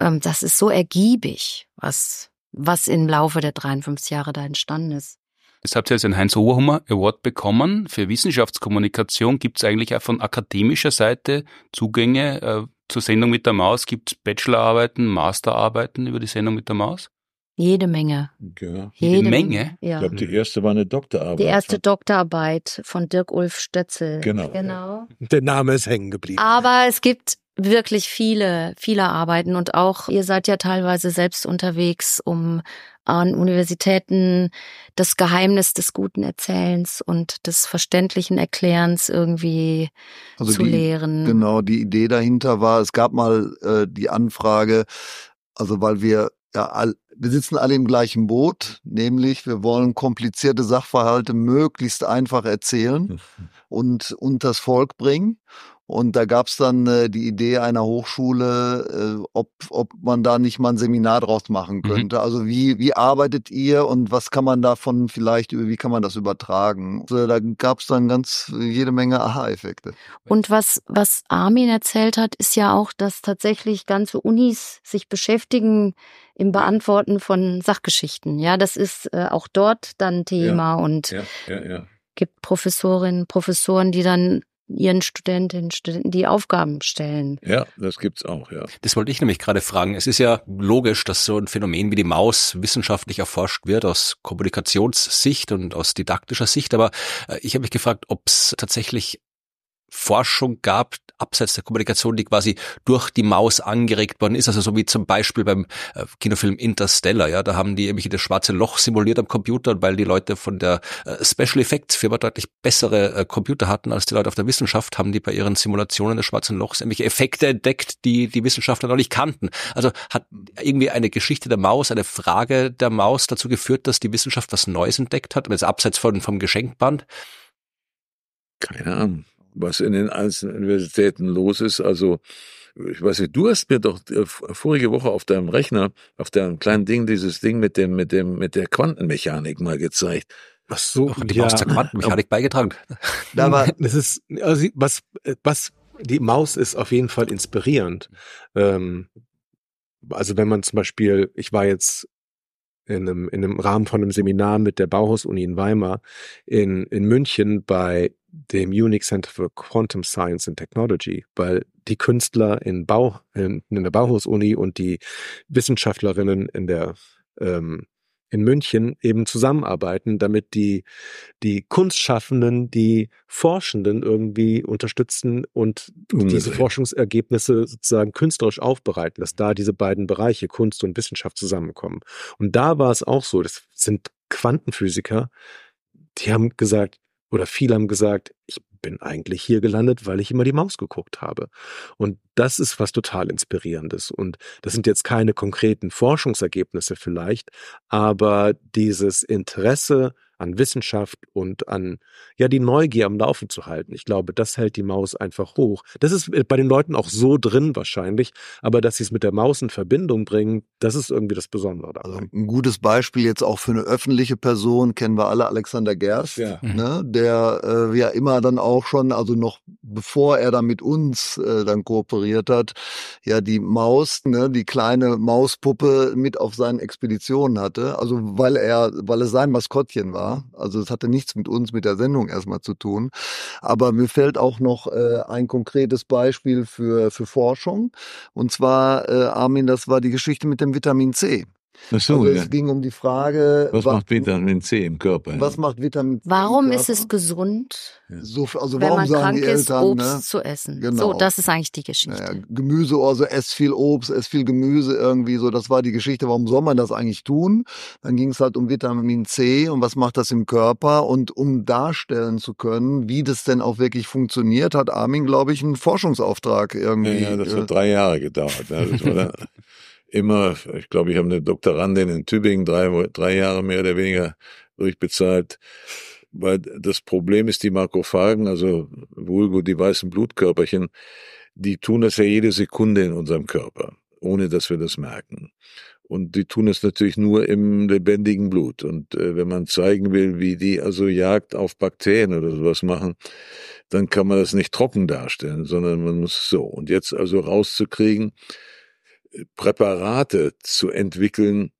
Ähm, das ist so ergiebig, was, was im Laufe der 53 Jahre da entstanden ist. Jetzt habt ihr also einen Heinz-Oberhummer Award bekommen für Wissenschaftskommunikation. Gibt es eigentlich auch von akademischer Seite Zugänge äh, zur Sendung mit der Maus? Gibt es Bachelorarbeiten, Masterarbeiten über die Sendung mit der Maus? Jede Menge. Ja. Jede Menge? Ich Ja. glaube, die erste war eine Doktorarbeit. Die erste Doktorarbeit von Dirk Ulf Stötzel. Genau. Genau. Der Name ist hängen geblieben. Aber es gibt wirklich viele, viele Arbeiten und auch ihr seid ja teilweise selbst unterwegs, um an Universitäten das Geheimnis des guten Erzählens und des verständlichen Erklärens irgendwie Also zu die, lehren. Genau, die Idee dahinter war, es gab mal äh, die Anfrage, also weil wir ja all, wir sitzen alle im gleichen Boot, nämlich wir wollen komplizierte Sachverhalte möglichst einfach erzählen [laughs] und unters Volk bringen. Und da gab es dann äh, die Idee einer Hochschule, äh, ob, ob man da nicht mal ein Seminar draus machen könnte. Also wie, wie arbeitet ihr und was kann man davon vielleicht, über- wie kann man das übertragen? Also da gab es dann ganz jede Menge Aha-Effekte. Und was, was Armin erzählt hat, ist ja auch, dass tatsächlich ganze Unis sich beschäftigen im Beantworten von Sachgeschichten. Ja, das ist äh, auch dort dann Thema und Ja, ja, ja. gibt Professorinnen, Professoren, die dann ihren Studentinnen, Studenten die Aufgaben stellen. Ja, das gibt's auch, ja. Das wollte ich nämlich gerade fragen. Es ist ja logisch, dass so ein Phänomen wie die Maus wissenschaftlich erforscht wird aus Kommunikationssicht und aus didaktischer Sicht. Aber äh, ich habe mich gefragt, ob es tatsächlich Forschung gab, abseits der Kommunikation, die quasi durch die Maus angeregt worden ist. Also so wie zum Beispiel beim äh, Kinofilm Interstellar. Ja, da haben die irgendwie das schwarze Loch simuliert am Computer, weil die Leute von der äh, Special Effects Firma deutlich bessere äh, Computer hatten als die Leute auf der Wissenschaft, haben die bei ihren Simulationen des schwarzen Lochs irgendwelche Effekte entdeckt, die die Wissenschaftler noch nicht kannten. Also hat irgendwie eine Geschichte der Maus, eine Frage der Maus dazu geführt, dass die Wissenschaft was Neues entdeckt hat, jetzt abseits von vom Geschenkband. Keine Ahnung, was in den einzelnen Universitäten los ist. Also, ich weiß nicht, du hast mir doch äh, vorige Woche auf deinem Rechner, auf deinem kleinen Ding, dieses Ding mit dem, mit dem, mit der Quantenmechanik mal gezeigt. Ach so, Ach, die Maus zur Quantenmechanik beigetragen. Da war, [laughs] Das ist, also was, äh, was, die Maus ist auf jeden Fall inspirierend. Ähm, also wenn man zum Beispiel, ich war jetzt in einem, in einem Rahmen von einem Seminar mit der Bauhaus-Uni in Weimar in, in München bei dem Unique Center for Quantum Science and Technology, weil die Künstler in Bau, in, in der Bauhaus-Uni und die Wissenschaftlerinnen in der, ähm, in München eben zusammenarbeiten, damit die, die Kunstschaffenden, die Forschenden irgendwie unterstützen und diese Umgedreht. Forschungsergebnisse sozusagen künstlerisch aufbereiten, dass da diese beiden Bereiche Kunst und Wissenschaft zusammenkommen. Und da war es auch so, das sind Quantenphysiker, die haben gesagt, oder viele haben gesagt, ich bin eigentlich hier gelandet, weil ich immer die Maus geguckt habe. Und das ist was total inspirierendes. Und das sind jetzt keine konkreten Forschungsergebnisse vielleicht, aber dieses Interesse an Wissenschaft und an, ja, die Neugier am Laufen zu halten. Ich glaube, das hält die Maus einfach hoch. Das ist bei den Leuten auch so drin wahrscheinlich, aber dass sie es mit der Maus in Verbindung bringen, das ist irgendwie das Besondere daran. Also ein gutes Beispiel jetzt auch für eine öffentliche Person kennen wir alle Alexander Gerst, Ja. ne, der äh, ja immer dann auch schon, also noch bevor er da mit uns äh, dann kooperiert hat, ja die Maus, ne, die kleine Mauspuppe mit auf seinen Expeditionen hatte, also weil er, weil es sein Maskottchen war. Also es hatte nichts mit uns, mit der Sendung erstmal zu tun. Aber mir fällt auch noch äh, ein konkretes Beispiel für für Forschung. Und zwar, äh, Armin, das war die Geschichte mit dem Vitamin C. Ach so, Also ja. es ging um die Frage, Was wa- macht Vitamin C im Körper? was macht Vitamin C? Warum ist es gesund, so, also wenn warum man sagen krank die ist, Eltern, Obst ne? zu essen? Genau. So, das ist eigentlich die Geschichte. Naja, Gemüse, also ess viel Obst, ess viel Gemüse irgendwie, so, das war die Geschichte, warum soll man das eigentlich tun? Dann ging es halt um Vitamin C und was macht das im Körper und um darstellen zu können, wie das denn auch wirklich funktioniert, hat Armin, glaube ich, einen Forschungsauftrag Ja, irgendwie. ja, das äh, hat drei Jahre gedauert. Ne? [laughs] Immer, ich glaube, ich habe eine Doktorandin in Tübingen drei, drei Jahre mehr oder weniger durchbezahlt. Weil das Problem ist, die Makrophagen, also vulgo die weißen Blutkörperchen, die tun das ja jede Sekunde in unserem Körper, ohne dass wir das merken. Und die tun es natürlich nur im lebendigen Blut. Und äh, wenn man zeigen will, wie die also Jagd auf Bakterien oder sowas machen, dann kann man das nicht trocken darstellen, sondern man muss so. Und jetzt also rauszukriegen, Präparate zu entwickeln,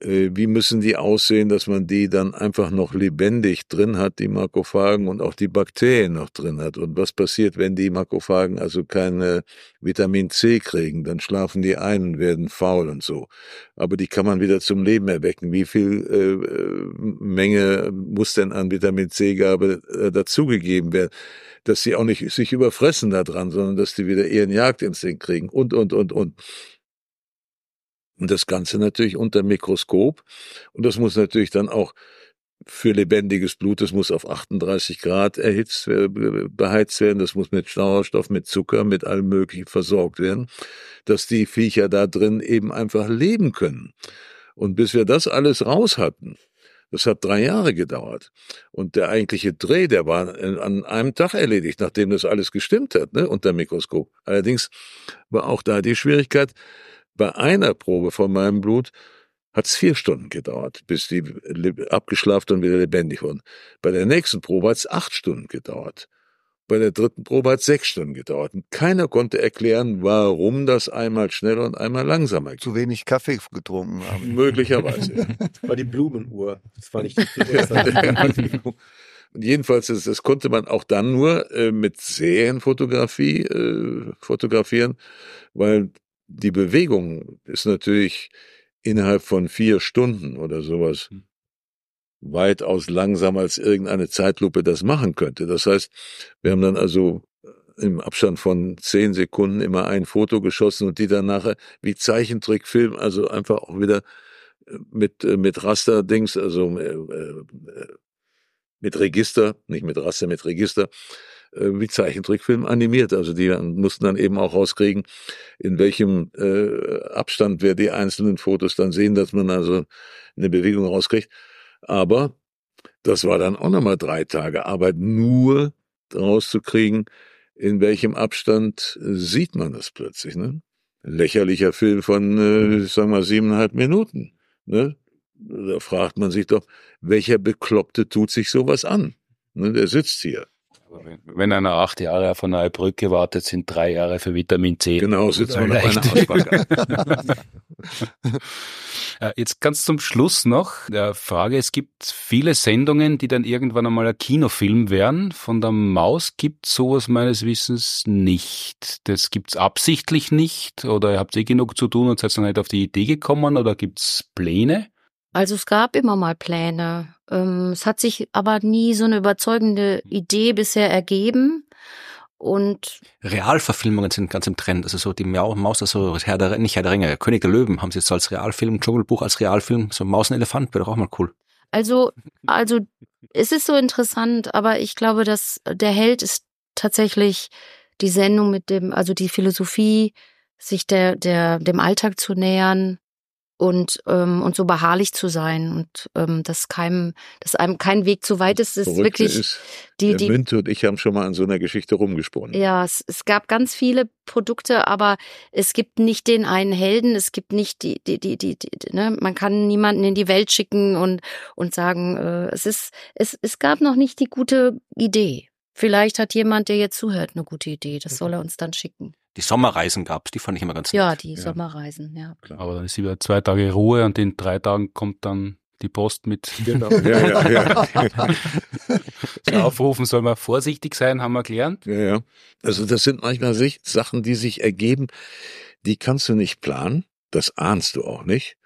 äh, wie müssen die aussehen, dass man die dann einfach noch lebendig drin hat, die Makrophagen und auch die Bakterien noch drin hat. Und was passiert, wenn die Makrophagen also keine Vitamin C kriegen? Dann schlafen die ein und werden faul und so. Aber die kann man wieder zum Leben erwecken. Wie viel äh, äh, Menge muss denn an Vitamin C-Gabe äh, dazugegeben werden? Dass sie auch nicht sich überfressen da dran, sondern dass die wieder ihren Jagdinstinkt kriegen und, und, und, und. Und das Ganze natürlich unter Mikroskop. Und das muss natürlich dann auch für lebendiges Blut, das muss auf 38 Grad erhitzt, beheizt werden, das muss mit Sauerstoff, mit Zucker, mit allem Möglichen versorgt werden, dass die Viecher da drin eben einfach leben können. Und bis wir das alles raus hatten, das hat drei Jahre gedauert. Und der eigentliche Dreh, der war an einem Tag erledigt, nachdem das alles gestimmt hat, ne, unter Mikroskop. Allerdings war auch da die Schwierigkeit, bei einer Probe von meinem Blut hat es vier Stunden gedauert, bis die abgeschlafen und wieder lebendig wurden. Bei der nächsten Probe hat es acht Stunden gedauert. Bei der dritten Probe hat es sechs Stunden gedauert. Und keiner konnte erklären, warum das einmal schneller und einmal langsamer geht. zu wenig Kaffee getrunken haben. [laughs] Möglicherweise. Das war die Blumenuhr. Das war nicht die. [laughs] Und jedenfalls, das, das konnte man auch dann nur äh, mit Serienfotografie äh, fotografieren, weil die Bewegung ist natürlich innerhalb von vier Stunden oder sowas Hm. weitaus langsamer als irgendeine Zeitlupe das machen könnte. Das heißt, wir haben dann also im Abstand von zehn Sekunden immer ein Foto geschossen und die dann nachher wie Zeichentrickfilm, also einfach auch wieder äh, mit, äh, mit Raster-Dings, also äh, äh, mit Register, nicht mit Raster, mit Register, äh, wie Zeichentrickfilm animiert. Also die mussten dann eben auch rauskriegen, in welchem äh, Abstand wir die einzelnen Fotos dann sehen, dass man also eine Bewegung rauskriegt. Aber das war dann auch nochmal drei Tage Arbeit, nur rauszukriegen, in welchem Abstand äh, sieht man das plötzlich. Ne? Lächerlicher Film von, äh, ich sag mal, siebeneinhalb Minuten. Ne? Da fragt man sich doch, welcher Bekloppte tut sich sowas an? Ne? Der sitzt hier. Wenn- einer acht Jahre auf eine neue Brücke wartet, sind drei Jahre für Vitamin C. Genau, sitzt man auf einer. Hausbank. Jetzt ganz zum Schluss noch der Frage, es gibt viele Sendungen, die dann irgendwann einmal ein Kinofilm wären. Von der Maus gibt sowas meines Wissens nicht. Das gibt's absichtlich nicht oder habt ihr genug zu tun und seid dann nicht auf die Idee gekommen oder gibt's Pläne? Also es gab immer mal Pläne. Ähm, es hat sich aber nie so eine überzeugende Idee bisher ergeben. Und Realverfilmungen sind ganz im Trend. Also so die Mau- Maus, also Herr der, nicht Herr der Ringe, König der Löwen haben sie jetzt so als Realfilm, Dschungelbuch als Realfilm, so Maus und Elefant wäre doch auch mal cool. also, also es ist so interessant, aber ich glaube, dass der Held ist tatsächlich die Sendung mit dem, also die Philosophie, sich der, der, dem Alltag zu nähern und ähm, und so beharrlich zu sein und ähm, dass keinem dass einem kein Weg zu weit ist, ist Verrückte wirklich ist, die die Münte und ich haben schon mal an so einer Geschichte rumgesponnen. ja, es, es gab ganz viele Produkte, aber es gibt nicht den einen Helden, es gibt nicht die, die, die, die, die ne? man kann niemanden in die Welt schicken und, und sagen, äh, es ist, es, es gab noch nicht die gute Idee. Vielleicht hat jemand, der jetzt zuhört, eine gute Idee. Das soll er uns dann schicken. Die Sommerreisen gab's, die fand ich immer ganz Ja, nett. die Sommerreisen, ja. Aber dann ist wieder zwei Tage Ruhe und in drei Tagen kommt dann die Post mit Genau. [laughs] Ja, ja, ja. Aufrufen, soll man vorsichtig sein, haben wir gelernt. Ja, ja. Also das sind manchmal Sachen, die sich ergeben, die kannst du nicht planen, das ahnst du auch nicht.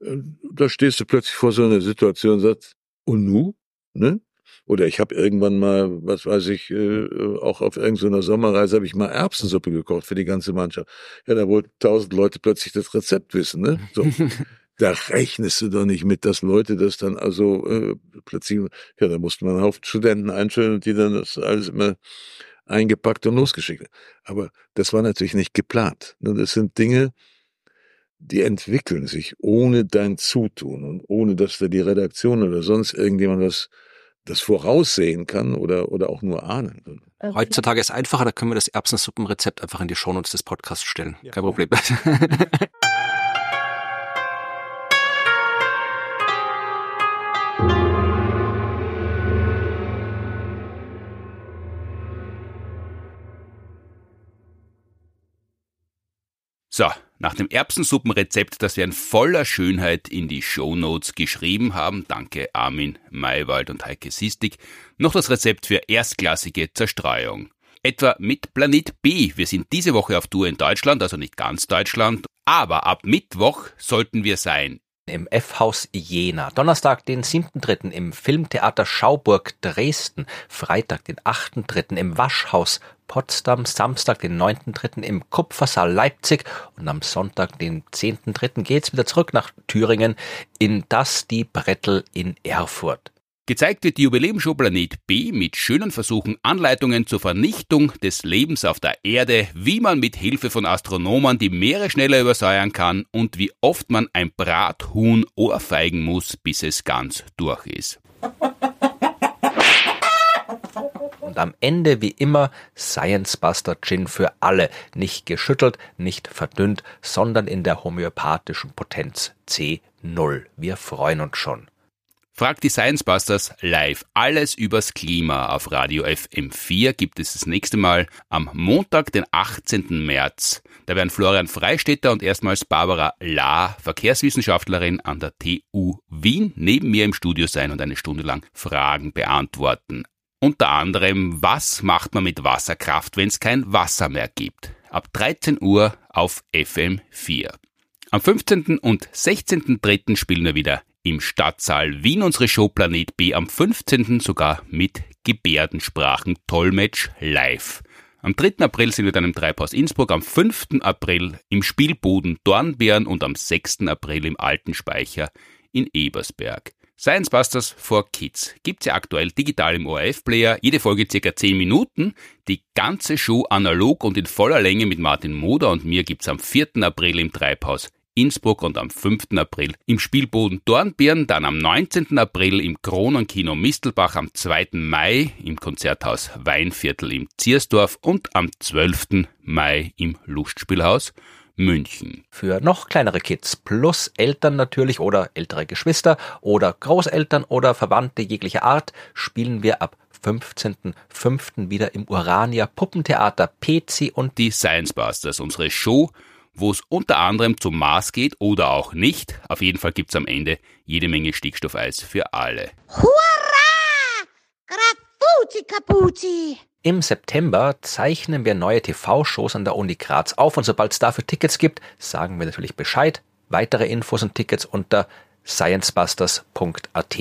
Äh, Da stehst du plötzlich vor so einer Situation und sagst, und nu? Ne? Oder ich habe irgendwann mal, was weiß ich, äh, auch auf irgendeiner Sommerreise habe ich mal Erbsensuppe gekocht für die ganze Mannschaft. Ja, da wollten tausend Leute plötzlich das Rezept wissen. Ne? [laughs] So. Da rechnest du doch nicht mit, dass Leute das dann also äh, plötzlich, ja, da musste man einen Haufen Studenten einstellen und die dann das alles immer eingepackt und losgeschickt. Aber das war natürlich nicht geplant. Ne, Das sind Dinge, die entwickeln sich ohne dein Zutun und ohne, dass da die Redaktion oder sonst irgendjemand was das voraussehen kann oder, oder auch nur ahnen. Heutzutage ist einfacher, da können wir das Erbsensuppenrezept einfach in die Shownotes des Podcasts stellen. Ja. Kein Problem. [laughs] So, nach dem Erbsensuppenrezept, das wir in voller Schönheit in die Shownotes geschrieben haben, danke Armin Maywald und Heike Sistig, noch das Rezept für erstklassige Zerstreuung. Etwa mit Planet B. Wir sind diese Woche auf Tour in Deutschland, also nicht ganz Deutschland, aber ab Mittwoch sollten wir sein Im F-Haus Jena. Donnerstag, den 7.3. im Filmtheater Schauburg Dresden. Freitag, den 8.3. im Waschhaus Potsdam. Samstag, den 9.3. im Kupfersaal Leipzig. Und am Sonntag, den 10.3. geht's wieder zurück nach Thüringen in das die Brettel in Erfurt. Gezeigt wird die Jubiläumshow Planet B mit schönen Versuchen, Anleitungen zur Vernichtung des Lebens auf der Erde, wie man mit Hilfe von Astronomen die Meere schneller übersäuern kann und wie oft man ein Brathuhn ohrfeigen muss, bis es ganz durch ist. Und am Ende wie immer Science Buster Gin für alle. Nicht geschüttelt, nicht verdünnt, sondern in der homöopathischen Potenz C0. Wir freuen uns schon. Fragt die Science Busters live. Alles übers Klima auf Radio FM4 gibt es das nächste Mal am Montag, den 18. März. Da werden Florian Freistetter und erstmals Barbara La, Verkehrswissenschaftlerin an der TU Wien, neben mir im Studio sein und eine Stunde lang Fragen beantworten. Unter anderem, was macht man mit Wasserkraft, wenn es kein Wasser mehr gibt? Ab 13 Uhr auf FM4. Am 15. und 16.3. spielen wir wieder im Stadtsaal Wien unsere Show Planet B am 15. sogar mit Gebärdensprachen Tollmatch live. Am 3. April sind wir dann im Treibhaus Innsbruck, am 5. April im Spielboden Dornbirn und am 6. April im Alten Speicher in Ebersberg. Science Busters for Kids gibt's ja aktuell digital im ORF-Player, jede Folge circa 10 Minuten. Die ganze Show analog und in voller Länge mit Martin Moder und mir gibt's am 4. April im Treibhaus Innsbruck und am 5. April im Spielboden Dornbirn, dann am 19. April im Kronenkino Mistelbach, am 2. Mai im Konzerthaus Weinviertel im Ziersdorf und am 12. Mai im Lustspielhaus München. Für noch kleinere Kids plus Eltern natürlich oder ältere Geschwister oder Großeltern oder Verwandte jeglicher Art spielen wir ab 15.05. wieder im Urania Puppentheater PC und Die Science Busters, unsere Show, wo es unter anderem zum Mars geht oder auch nicht. Auf jeden Fall gibt's am Ende jede Menge Stickstoffeis für alle. Hurra! Grafuzi Kapuzi! Im September zeichnen wir neue TV-Shows an der Uni Graz auf und sobald es dafür Tickets gibt, sagen wir natürlich Bescheid. Weitere Infos und Tickets unter sciencebusters.at.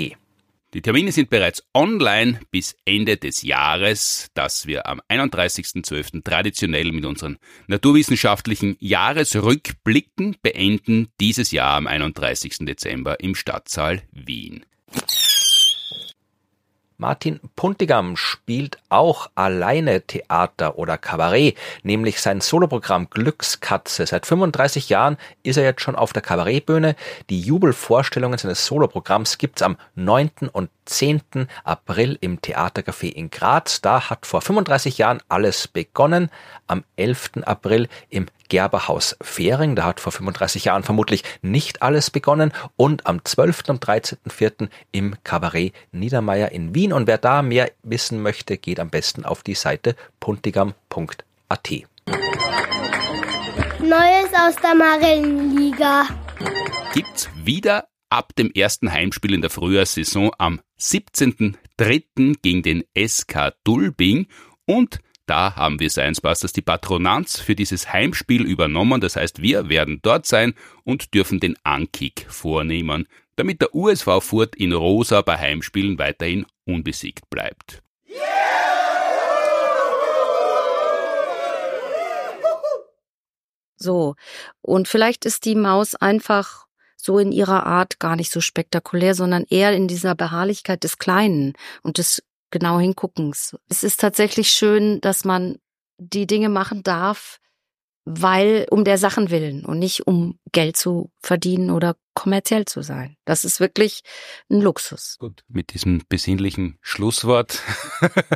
Die Termine sind bereits online bis Ende des Jahres, das wir am 31.12. traditionell mit unseren naturwissenschaftlichen Jahresrückblicken beenden, dieses Jahr am 31. Dezember im Stadtsaal Wien. Martin Puntigam spielt auch alleine Theater oder Kabarett, nämlich sein Soloprogramm Glückskatze. Seit 35 Jahren ist er jetzt schon auf der Kabarettbühne. Die Jubelvorstellungen seines Soloprogramms gibt's am 9. und 10. April im Theatercafé in Graz. Da hat vor 35 Jahren alles begonnen. Am 11. April im Gerberhaus Fähring. Da hat vor 35 Jahren vermutlich nicht alles begonnen. Und am 12. und 13.04. im Kabarett Niedermeyer in Wien. Und wer da mehr wissen möchte, geht am besten auf die Seite puntigam.at. Neues aus der Marillenliga. Gibt's wieder ab dem ersten Heimspiel in der Frühjahrssaison am 17.03. gegen den SK Dulbing und da haben wir Science Busters die Patronanz für dieses Heimspiel übernommen. Das heißt, wir werden dort sein und dürfen den Ankick vornehmen, damit der USV Furt in Rosa bei Heimspielen weiterhin unbesiegt bleibt. So. Und vielleicht ist die Maus einfach so in ihrer Art gar nicht so spektakulär, sondern eher in dieser Beharrlichkeit des Kleinen und des genau Hinguckens. Es ist tatsächlich schön, dass man die Dinge machen darf, weil um der Sachen willen und nicht um Geld zu verdienen oder kommerziell zu sein. Das ist wirklich ein Luxus. Gut, mit diesem besinnlichen Schlusswort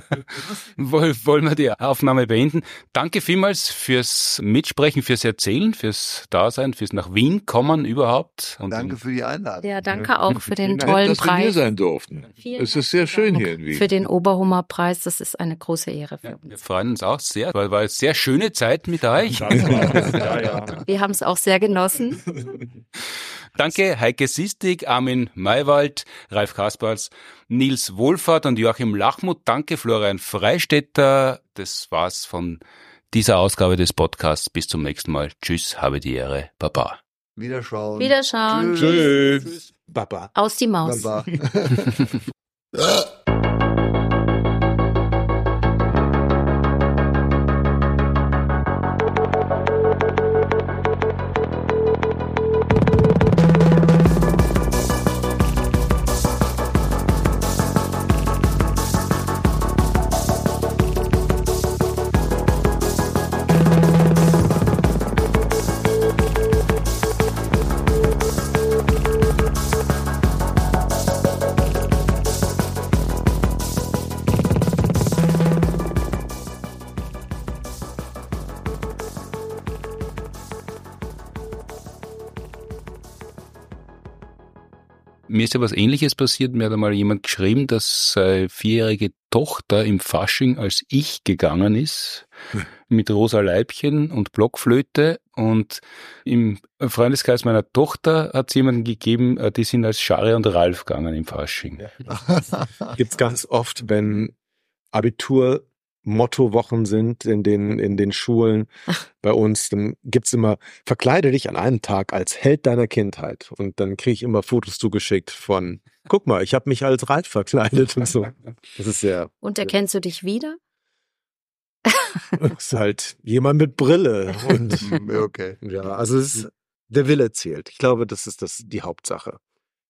[laughs] wollen wir die Aufnahme beenden. Danke vielmals fürs Mitsprechen, fürs Erzählen, fürs Dasein, fürs nach Wien kommen überhaupt. Und Danke für die Einladung. Ja, danke auch für den Nett, tollen dass wir hier Preis. sein durften. Vielen Es ist sehr schön hier in Wien. Für den Oberhummer Preis, das ist eine große Ehre für ja, wir uns. freuen uns auch sehr, weil war eine sehr schöne Zeit mit euch. Ja, ja. Wir haben es auch sehr genossen. [laughs] Danke Heike Sistig, Armin Maywald, Ralf Kasperls, Nils Wohlfahrt und Joachim Lachmuth. Danke Florian Freistetter. Das war's von dieser Ausgabe des Podcasts. Bis zum nächsten Mal. Tschüss, habe die Ehre. Baba. Wiederschauen. Wiederschauen. Tschüss. Baba. Aus die Maus. Baba. [laughs] Mir ist ja was ähnliches passiert. Mir hat einmal jemand geschrieben, dass seine vierjährige Tochter im Fasching als ich gegangen ist, mit rosa Leibchen und Blockflöte. Und im Freundeskreis meiner Tochter hat es jemanden gegeben, äh, die sind als Schari und Ralf gegangen im Fasching. [laughs] Gibt's ganz oft, wenn Abitur Mottowochen sind in den, in den Schulen [laughs] bei uns, dann gibt's immer, verkleide dich an einem Tag als Held deiner Kindheit. Und dann kriege ich immer Fotos zugeschickt von, guck mal, ich habe mich als Ralf verkleidet und so. Das ist sehr, Und erkennst du dich wieder? das ist halt jemand mit Brille. Und [laughs] Ja, okay. ja, also es ist, der Wille zählt. Ich glaube, das ist das, die Hauptsache.